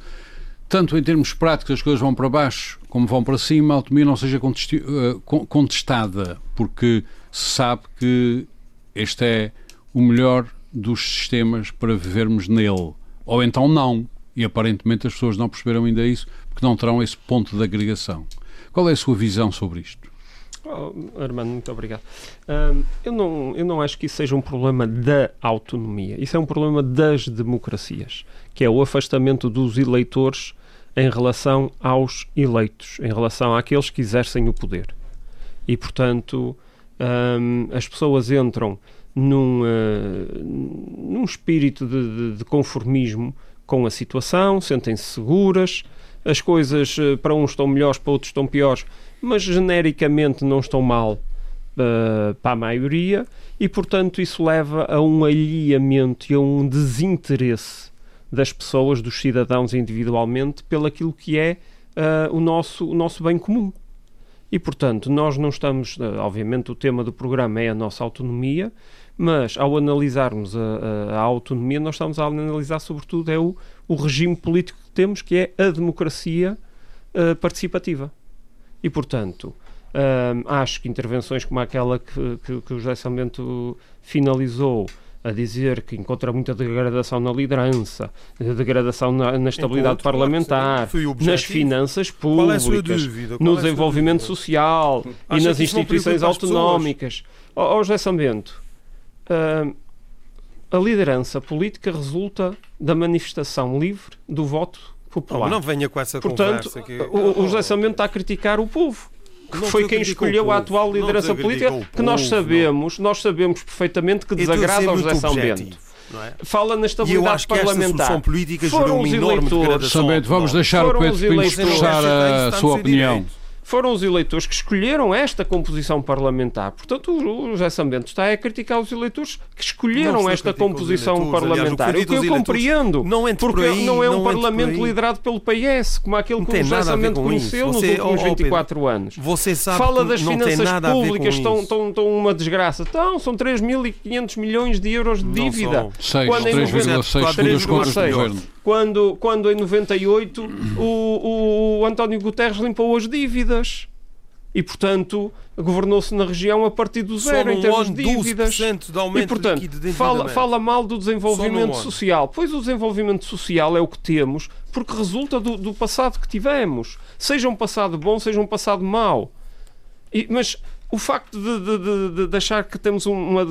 tanto em termos práticos as coisas vão para baixo como vão para cima, a autonomia não seja eh, contestada, porque se sabe que este é o melhor dos sistemas para vivermos nele. Ou então não. E aparentemente as pessoas não perceberam ainda isso, porque não terão esse ponto de agregação. Qual é a sua visão sobre isto? Oh, Armando, muito obrigado. Um, eu, não, eu não acho que isso seja um problema da autonomia. Isso é um problema das democracias, que é o afastamento dos eleitores em relação aos eleitos, em relação àqueles que exercem o poder. E, portanto, um, as pessoas entram num, uh, num espírito de, de, de conformismo com a situação, sentem-se seguras, as coisas uh, para uns estão melhores, para outros estão piores, mas genericamente não estão mal uh, para a maioria e, portanto, isso leva a um alheamento e a um desinteresse das pessoas, dos cidadãos individualmente, pelo aquilo que é uh, o, nosso, o nosso bem comum. E, portanto, nós não estamos. Obviamente, o tema do programa é a nossa autonomia, mas ao analisarmos a, a, a autonomia, nós estamos a analisar, sobretudo, é o, o regime político que temos, que é a democracia uh, participativa. E, portanto, acho que intervenções como aquela que, que, que o José Samento finalizou, a dizer que encontra muita degradação na liderança, degradação na, na estabilidade parlamentar, nas finanças públicas, é no desenvolvimento é social Acha e nas instituições autonómicas. Ó oh, José Sambento, uh, a liderança política resulta da manifestação livre do voto popular. Não, não venha com essa Portanto, conversa. Que... O, o José Sambento está a criticar o povo que não foi quem escolheu a atual liderança política, que nós sabemos, não. nós sabemos perfeitamente que desagrada ao José São Bento. É? Fala na estabilidade e parlamentar. política Foram os eleitores. vamos deixar o Pedro Pinto expressar a sua opinião. Direito foram os eleitores que escolheram esta composição parlamentar. Portanto, o José Sambento está a criticar os eleitores que escolheram esta composição parlamentar. Aliás, o que eu compreendo, não porque aí, não é um não parlamento liderado pelo PS, como aquele que o José Sambento conheceu nos últimos 24 oh, anos. Você sabe Fala das finanças públicas, estão, estão, estão uma desgraça. Então, são 3.500 milhões de euros de dívida. 3,6 segundo os contos do governo quando, quando em 98 o, o António Guterres limpou as dívidas. E, portanto, governou-se na região a partir do zero em termos de dívidas. De aumento e, portanto, de fala, fala mal do desenvolvimento social. Pois o desenvolvimento social é o que temos, porque resulta do, do passado que tivemos. Seja um passado bom, seja um passado mau. E, mas o facto de, de, de, de, achar que temos uma,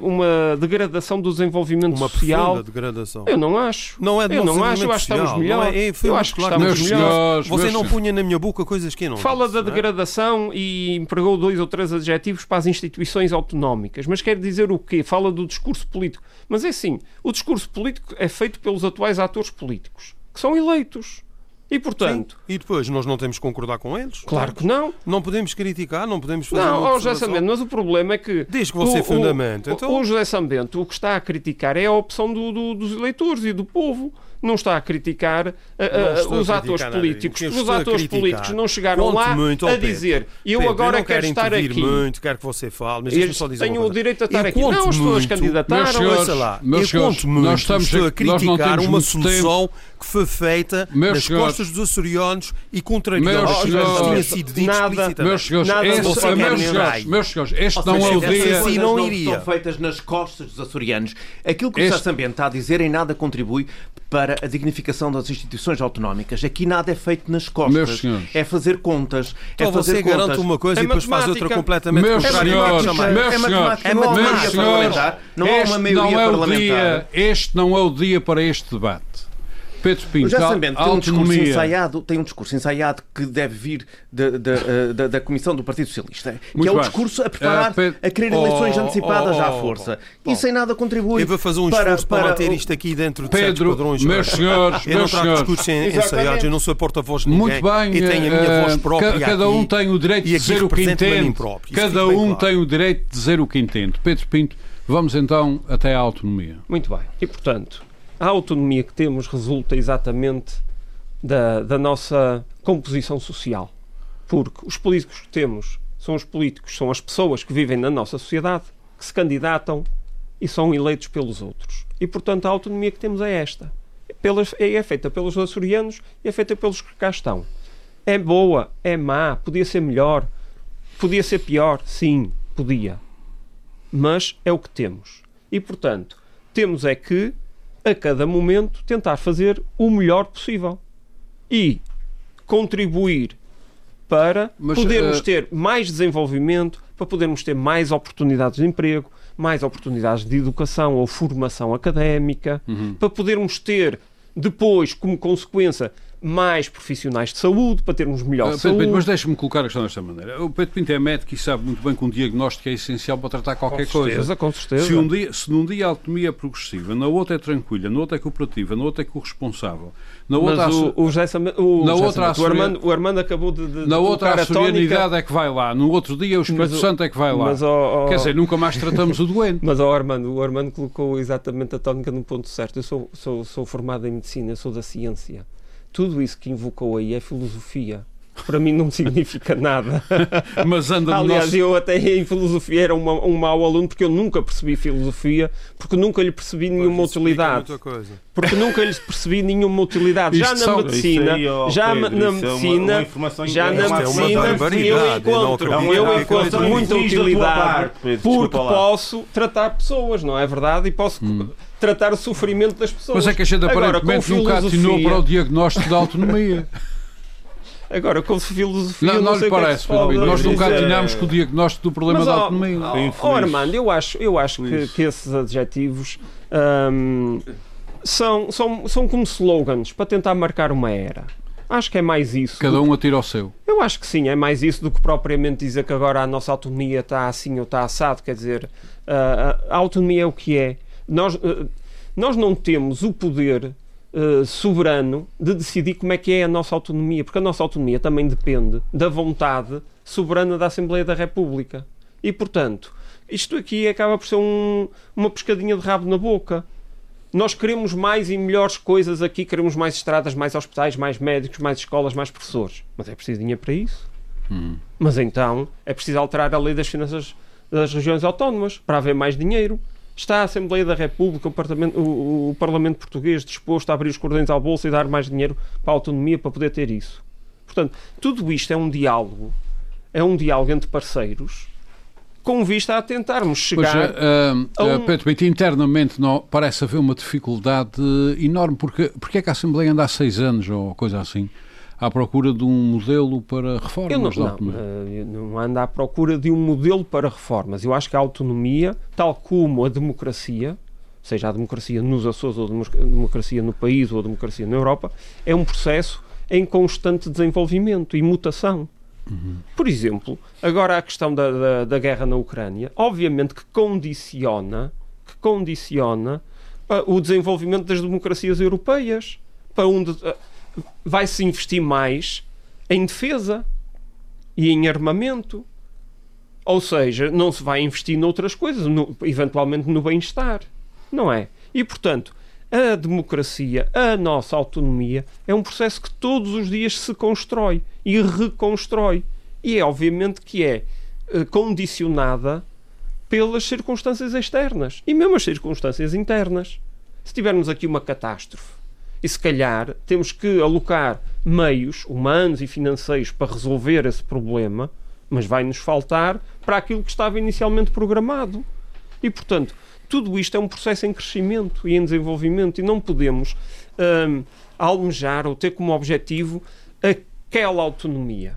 uma degradação do desenvolvimento uma social. Uma degradação. Eu não acho. Não é eu não acho, eu acho que estamos melhor. É, é, eu acho que claro. estamos melhor. Você não punha na minha boca coisas que eu não Fala disse, da degradação é? e empregou dois ou três adjetivos para as instituições autonómicas. Mas quer dizer o quê? Fala do discurso político. Mas é assim, o discurso político é feito pelos atuais atores políticos, que são eleitos. E portanto. Sim. E depois nós não temos que concordar com eles? Claro que não. Não podemos criticar, não podemos fazer. Não, ó José Sambento, mas o problema é que. Diz que você o, fundamenta. O, então... o José Sambento o que está a criticar é a opção do, do, dos eleitores e do povo não está a criticar uh, uh, os atores políticos. Os atores políticos não chegaram Conte lá muito, a dizer eu Pedro, agora eu quero estar aqui. muito, quero que você fale, mas Eles só dizer tenho o direito a estar aqui. Não, as pessoas candidataram. Meus lá. Meus eu conto muito, nós estamos estou a criticar uma solução tempo. Que foi feita meus nas senhores, costas dos açorianos e contrariou meus senhores, tinha sido dito nada, meus senhores, nada esse, meus, senhores, meus senhores, este não é o dia... Assim não iria. Estão feitas nas costas dos açorianos. Aquilo que o Sassambiente está a dizer em nada contribui para a dignificação das instituições autonómicas. Aqui nada é feito nas costas. É fazer contas. Então é fazer você contas. garante uma coisa é e depois faz outra completamente meus contrária. Senhores, é meus matemática. É matemática parlamentar. Não há uma maioria não é parlamentar. Dia, este não é o dia para este debate. Pedro Pinto, já sabendo, tem um discurso ensaiado, tem um discurso ensaiado que deve vir da, da, eh, da, da Comissão do Partido Socialista, Muito que é o discurso a preparar, uh, a querer eleições oh, antecipadas oh, oh, à força. Oh, e sem nada contribui. Eu vou fazer um esforço para, para manter isto aqui dentro de Pedro, padrões. Meus senhores, eu não trago discursos ensaiados, eu não sou porta-voz de ninguém. Muito bem, e tenho a minha uh, voz própria. Cada um tem o direito de dizer o que entende. Cada um tem o direito de dizer o que entende. Pedro Pinto, vamos então até à autonomia. Muito bem. E portanto, a autonomia que temos resulta exatamente da, da nossa composição social. Porque os políticos que temos são os políticos, são as pessoas que vivem na nossa sociedade, que se candidatam e são eleitos pelos outros. E, portanto, a autonomia que temos é esta. Pelas, é feita pelos açorianos e é feita pelos que cá estão. É boa, é má, podia ser melhor, podia ser pior, sim, podia. Mas é o que temos. E, portanto, temos é que a cada momento tentar fazer o melhor possível e contribuir para Mas, podermos uh, ter mais desenvolvimento, para podermos ter mais oportunidades de emprego, mais oportunidades de educação ou formação académica, Uhum. para podermos ter depois, como consequência, mais profissionais de saúde, para termos melhor Ah, saúde. Pinto, mas deixe-me colocar a questão desta maneira. O Pedro Pinto é médico e sabe muito bem que um diagnóstico é essencial para tratar qualquer com certeza, coisa. com certeza. Se, um dia, se num dia a autonomia é progressiva, na outra é tranquila, na outra é cooperativa, na outra é corresponsável, na outra, Mas o, o José o, Na José outra Same- o, Armando, o Armando acabou de, de, na outra a sorianidade é que vai lá, no outro dia o Espírito Mas Santo é que vai lá. mas, ó, ó, Quer dizer, nunca mais tratamos o doente. *laughs* Mas ó, Armando, o Armando colocou exatamente a tónica no ponto certo. Eu sou, sou, sou formado em medicina, sou da ciência. Tudo isso que invocou aí é filosofia. Para mim não *laughs* significa nada. *laughs* Mas anda no Aliás, nosso... eu até em filosofia era uma, um mau aluno porque eu nunca percebi filosofia, porque nunca lhe percebi nenhuma utilidade. Porque nunca lhe percebi nenhuma utilidade. Já na medicina, aí, já Pedro, na isso é uma- medicina, uma já na é medicina, medicina eu não encontro, acredito eu é encontro muita utilidade porque posso tratar pessoas, não é verdade? E posso tratar o sofrimento das pessoas. Mas é que a gente Agora, aparentemente com nunca atinou para o diagnóstico da autonomia. *laughs* Agora, com filosofia, Não, não, não sei lhe é que parece, Pedro Pinto. Nós nunca dizer. atinámos com o diagnóstico do problema Mas, da autonomia. Infeliz. ó, Armando, eu acho, eu acho que, que esses adjetivos hum, são, são, são como slogans para tentar marcar uma era. Acho que é mais isso. Cada um atira ao seu. Eu acho que sim, é mais isso do que propriamente dizer que agora a nossa autonomia está assim ou está assado. Quer dizer, a, a autonomia é o que é. Nós, ah, nós não temos o poder ah, soberano de decidir como é que é a nossa autonomia, porque a nossa autonomia também depende da vontade soberana da Assembleia da República. E, portanto, isto aqui acaba por ser um- uma pescadinha de rabo na boca. Nós queremos mais e melhores coisas aqui, queremos mais estradas, mais hospitais, mais médicos, mais escolas, mais professores. Mas é preciso dinheiro para isso. Mas então é preciso alterar a lei das finanças das regiões autónomas para haver mais dinheiro. Está a Assembleia da República, o Parlamento, o, o Parlamento Português disposto a abrir os cordões ao bolso e dar mais dinheiro para a autonomia para poder ter isso. Portanto, tudo isto é um diálogo, é um diálogo entre parceiros com vista a tentarmos Pois, chegar ah, a ah, um- Pedro Pinto, internamente não, parece haver uma dificuldade enorme, porque, porque é que a Assembleia anda há seis anos, ou coisa assim, à procura de um modelo para reformas Eu não, da não, autonomia? eh, não ando à procura de um modelo para reformas. Eu acho que a autonomia, tal como a democracia, seja a democracia nos Açores ou a demo- a democracia no país ou a democracia na Europa, é um processo em constante desenvolvimento e mutação. Por exemplo, agora a questão da, da, da guerra na Ucrânia, obviamente que condiciona, que condiciona ah, o desenvolvimento das democracias europeias, para onde ah, vai-se investir mais em defesa e em armamento. Ou seja, não se vai investir noutras coisas, no- eventualmente no bem-estar. Não é? E, portanto, a democracia, a nossa autonomia, é um processo que todos os dias se constrói e reconstrói. E é obviamente que é eh, condicionada pelas circunstâncias externas e mesmo as circunstâncias internas. Se tivermos aqui uma catástrofe e se calhar temos que alocar meios humanos e financeiros para resolver esse problema, mas vai-nos faltar para aquilo que estava inicialmente programado. E, portanto, tudo isto é um processo em crescimento e em desenvolvimento e não podemos hum, almejar ou ter como objetivo aquela autonomia.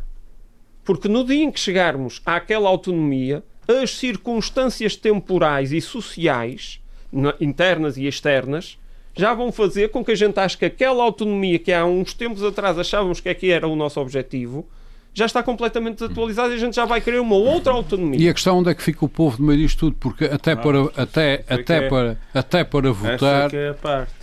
Porque no dia em que chegarmos àquela autonomia, as circunstâncias temporais e sociais, na- internas e externas, já vão fazer com que a gente ache que aquela autonomia que há uns tempos atrás achávamos que é que era o nosso objetivo, já está completamente desatualizada e a gente já vai querer uma outra autonomia. E a questão onde é que fica o povo no meio disto tudo, porque até para, até, é até é. para, até para Essa votar, é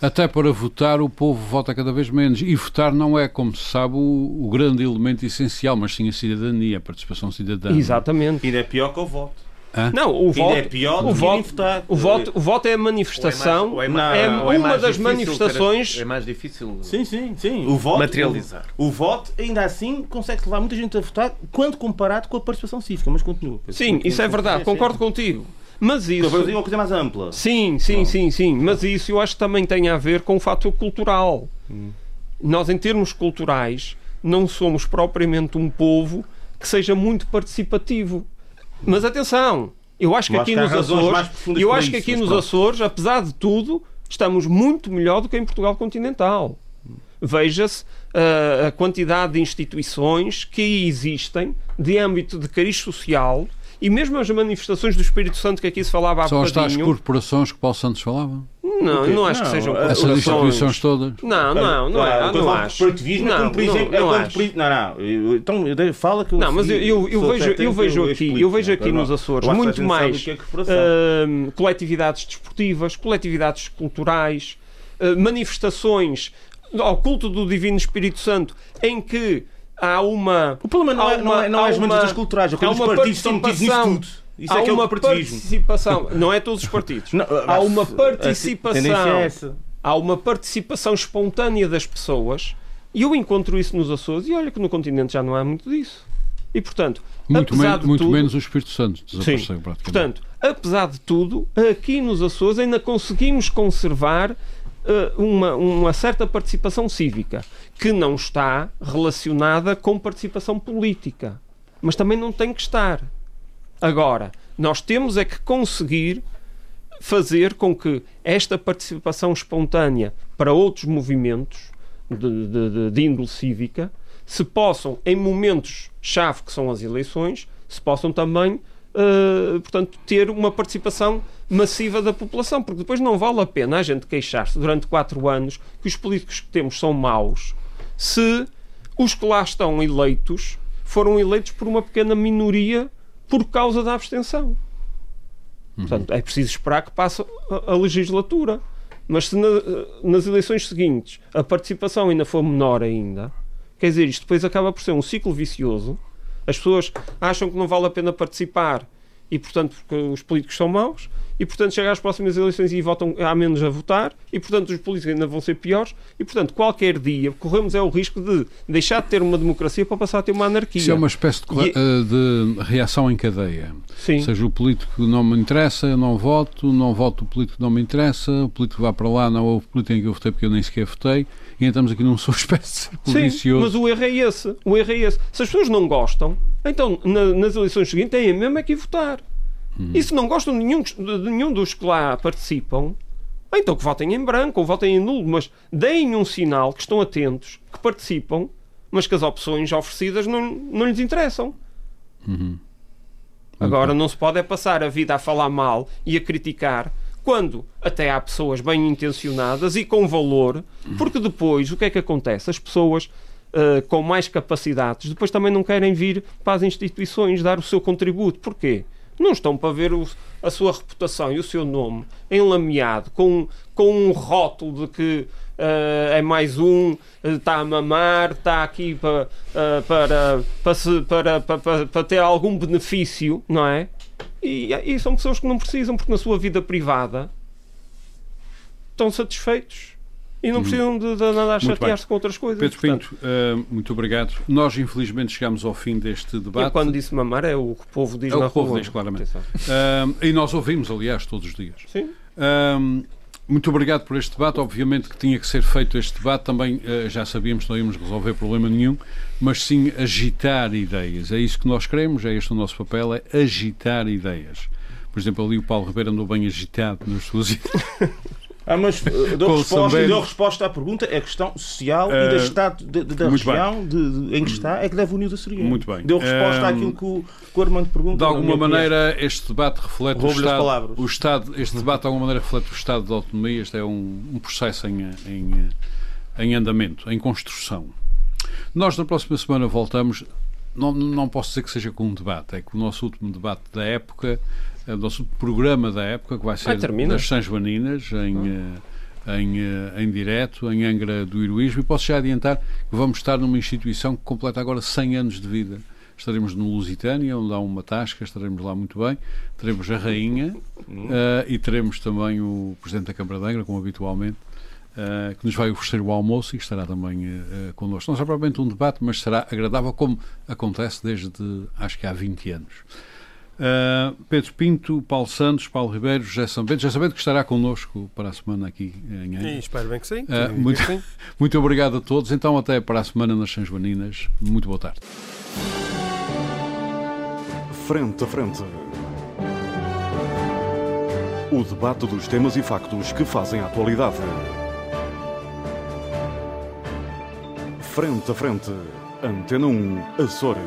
até para votar o povo vota cada vez menos. E votar não é, como se sabe, o, o grande elemento essencial, mas sim a cidadania, a participação cidadã. Exatamente. Ainda é pior que o voto. Não, o Ainda voto, é pior o voto, votar. o voto, o voto é a manifestação, é é, mais- ou uma mais das difícil, manifestações É mais difícil Sim, sim, sim. O voto, materializar. O, o voto, ainda assim, consegue levar muita gente a votar quando comparado com a participação cívica, mas continua. Sim, isso é verdade, concordo contigo. Mas Eu vou dizer isso. uma coisa mais ampla. Sim, sim, sim, sim. Mas isso eu acho que também tem a ver com o fator cultural. Nós, em termos culturais, não somos propriamente um povo que seja muito participativo. Mas atenção, eu acho que Eu aqui nos Açores, eu acho que aqui mas nos. Açores, apesar de tudo, estamos muito melhor do que em Portugal continental. Veja-se uh, a quantidade de instituições que existem de âmbito de cariz social e mesmo as manifestações do Espírito Santo que aqui se falava há São bocadinho... as tais corporações que Paulo Santos falava? Não, não acho Não, que sejam essas instituições todas? Não, não, não, é, não de acho. corporativismo, é Não, como, por exemplo, não, é não acho. por- não, não, então eu- fala que eu Não, mas eu, eu, eu vejo, eu vejo aqui, eu vejo aqui não, nos Açores muito mais é hum, coletividades desportivas, coletividades culturais, uh, manifestações ao culto do Divino Espírito Santo, em que há uma. O problema não há é, não é, não é as manifestações culturais, é há quando os uma partidos estão metidos nisso participação- tudo. Isso há é que é o uma participação, não é todos os partidos. Não, há uma a participação. é há uma participação espontânea das pessoas e eu encontro isso nos Açores e olha que no continente já não há muito disso. E portanto, Muito, apesar men- de muito tudo, menos o Espírito Santo desapareceu praticamente. Portanto, apesar de tudo, aqui nos Açores ainda conseguimos conservar uma, uma certa participação cívica que não está relacionada com participação política. Mas também não tem que estar. Agora, nós temos é que conseguir fazer com que esta participação espontânea para outros movimentos de, de, de- de índole cívica se possam, em momentos-chave que são as eleições, se possam também, eh, portanto, ter uma participação massiva da população, porque depois não vale a pena a gente queixar-se durante quatro anos que os políticos que temos são maus, se os que lá estão eleitos foram eleitos por uma pequena minoria por causa da abstenção. Portanto, é preciso esperar que passe a, a legislatura. Mas se na- nas eleições seguintes a participação ainda for menor ainda, quer dizer, isto depois acaba por ser um ciclo vicioso. As pessoas acham que não vale a pena participar e, portanto, porque os políticos são maus, e, portanto, chegam às próximas eleições e votam, há menos a votar, e, portanto, os políticos ainda vão ser piores, e, portanto, qualquer dia corremos é o risco de deixar de ter uma democracia para passar a ter uma anarquia. Isso é uma espécie de, E- eh, de reação em cadeia. Sim. Ou seja, o político não me interessa, eu não voto, não voto o político que não me interessa, o político vai para lá, não houve político em que eu votei porque eu nem sequer votei, e entramos aqui num *laughs* espécie de Sim, mas o erro é esse. O erro é esse. Se as pessoas não gostam, então na- nas eleições seguintes têm mesmo é que ir votar. E se não gostam de nenhum, de nenhum dos que lá participam, então que votem em branco ou votem em nulo, mas deem um sinal que estão atentos, que participam, mas que as opções oferecidas não, não lhes interessam. Agora não se pode é passar a vida a falar mal e a criticar quando até há pessoas bem intencionadas e com valor, porque depois o que é que acontece? As pessoas ah, com mais capacidades depois também não querem vir para as instituições dar o seu contributo. Porquê? Não estão para ver o- a sua reputação e o seu nome enlameado com, com um rótulo de que ah, é mais um, ah, está a mamar, está aqui para, ah, para, para, se- para, para- para ter algum benefício, não é? E, e são pessoas que não precisam, porque na sua vida privada estão satisfeitos e não precisam de, de andar a chatear-se com outras coisas. Pedro Portanto, Pinto, eh, muito obrigado. Nós, infelizmente, chegamos ao fim deste debate. eu quando disse mamar é o que o povo diz É na que o povo rua. diz, claramente. Eh, e nós ouvimos, aliás, todos os dias. Sim. Ahm, muito obrigado por este debate. Obviamente que tinha que ser feito este debate. Também eh, já sabíamos que não íamos resolver problema nenhum, mas sim agitar ideias. É isso que nós queremos, é este o nosso papel, é agitar ideias. Por exemplo, ali o Paulo Ribeiro andou bem agitado nas suas *laughs* ideias. Ah, mas uh, dou, Com o resposta, dou resposta à pergunta, é a questão social e Eh, da, estado, de- de- da região de- de- em que está é que deve unir o açoriano. Muito bem. Deu resposta Eh, àquilo que o, que o Armando pergunta. De alguma maneira, este debate reflete o estado, o estado. Este debate, de alguma maneira, reflete o estado de autonomia. Este é um, um processo em, em, em andamento, em construção. Nós, na próxima semana, voltamos. Não, não posso dizer que seja com um debate, é que o nosso último debate da época, o nosso programa da época, que vai ser termina? das Sãs Joaninas, em, eh, em, eh, em direto, em Angra do Heroísmo, e posso já adiantar que vamos estar numa instituição que completa agora 100 anos de vida. Estaremos no Lusitânia, onde há uma tasca, estaremos lá muito bem. Teremos a Rainha eh, e teremos também o Presidente da Câmara de Angra, como habitualmente, eh, que nos vai oferecer o almoço e estará também eh, eh, connosco. Não será propriamente um debate, mas será agradável, como acontece desde, acho que há 20 anos. Uh, Pedro Pinto, Paulo Santos, Paulo Ribeiro, José Sambento. José Sambento que estará connosco para a semana aqui em Angra. Espero bem que sim. Que- muito- que sim. *laughs* Muito obrigado a todos. Então, até para a semana nas Sãs Joaninas. Muito boa tarde. Frente a frente. O debate dos temas e factos que fazem a atualidade. Frente a Frente. Antena 1, Açores.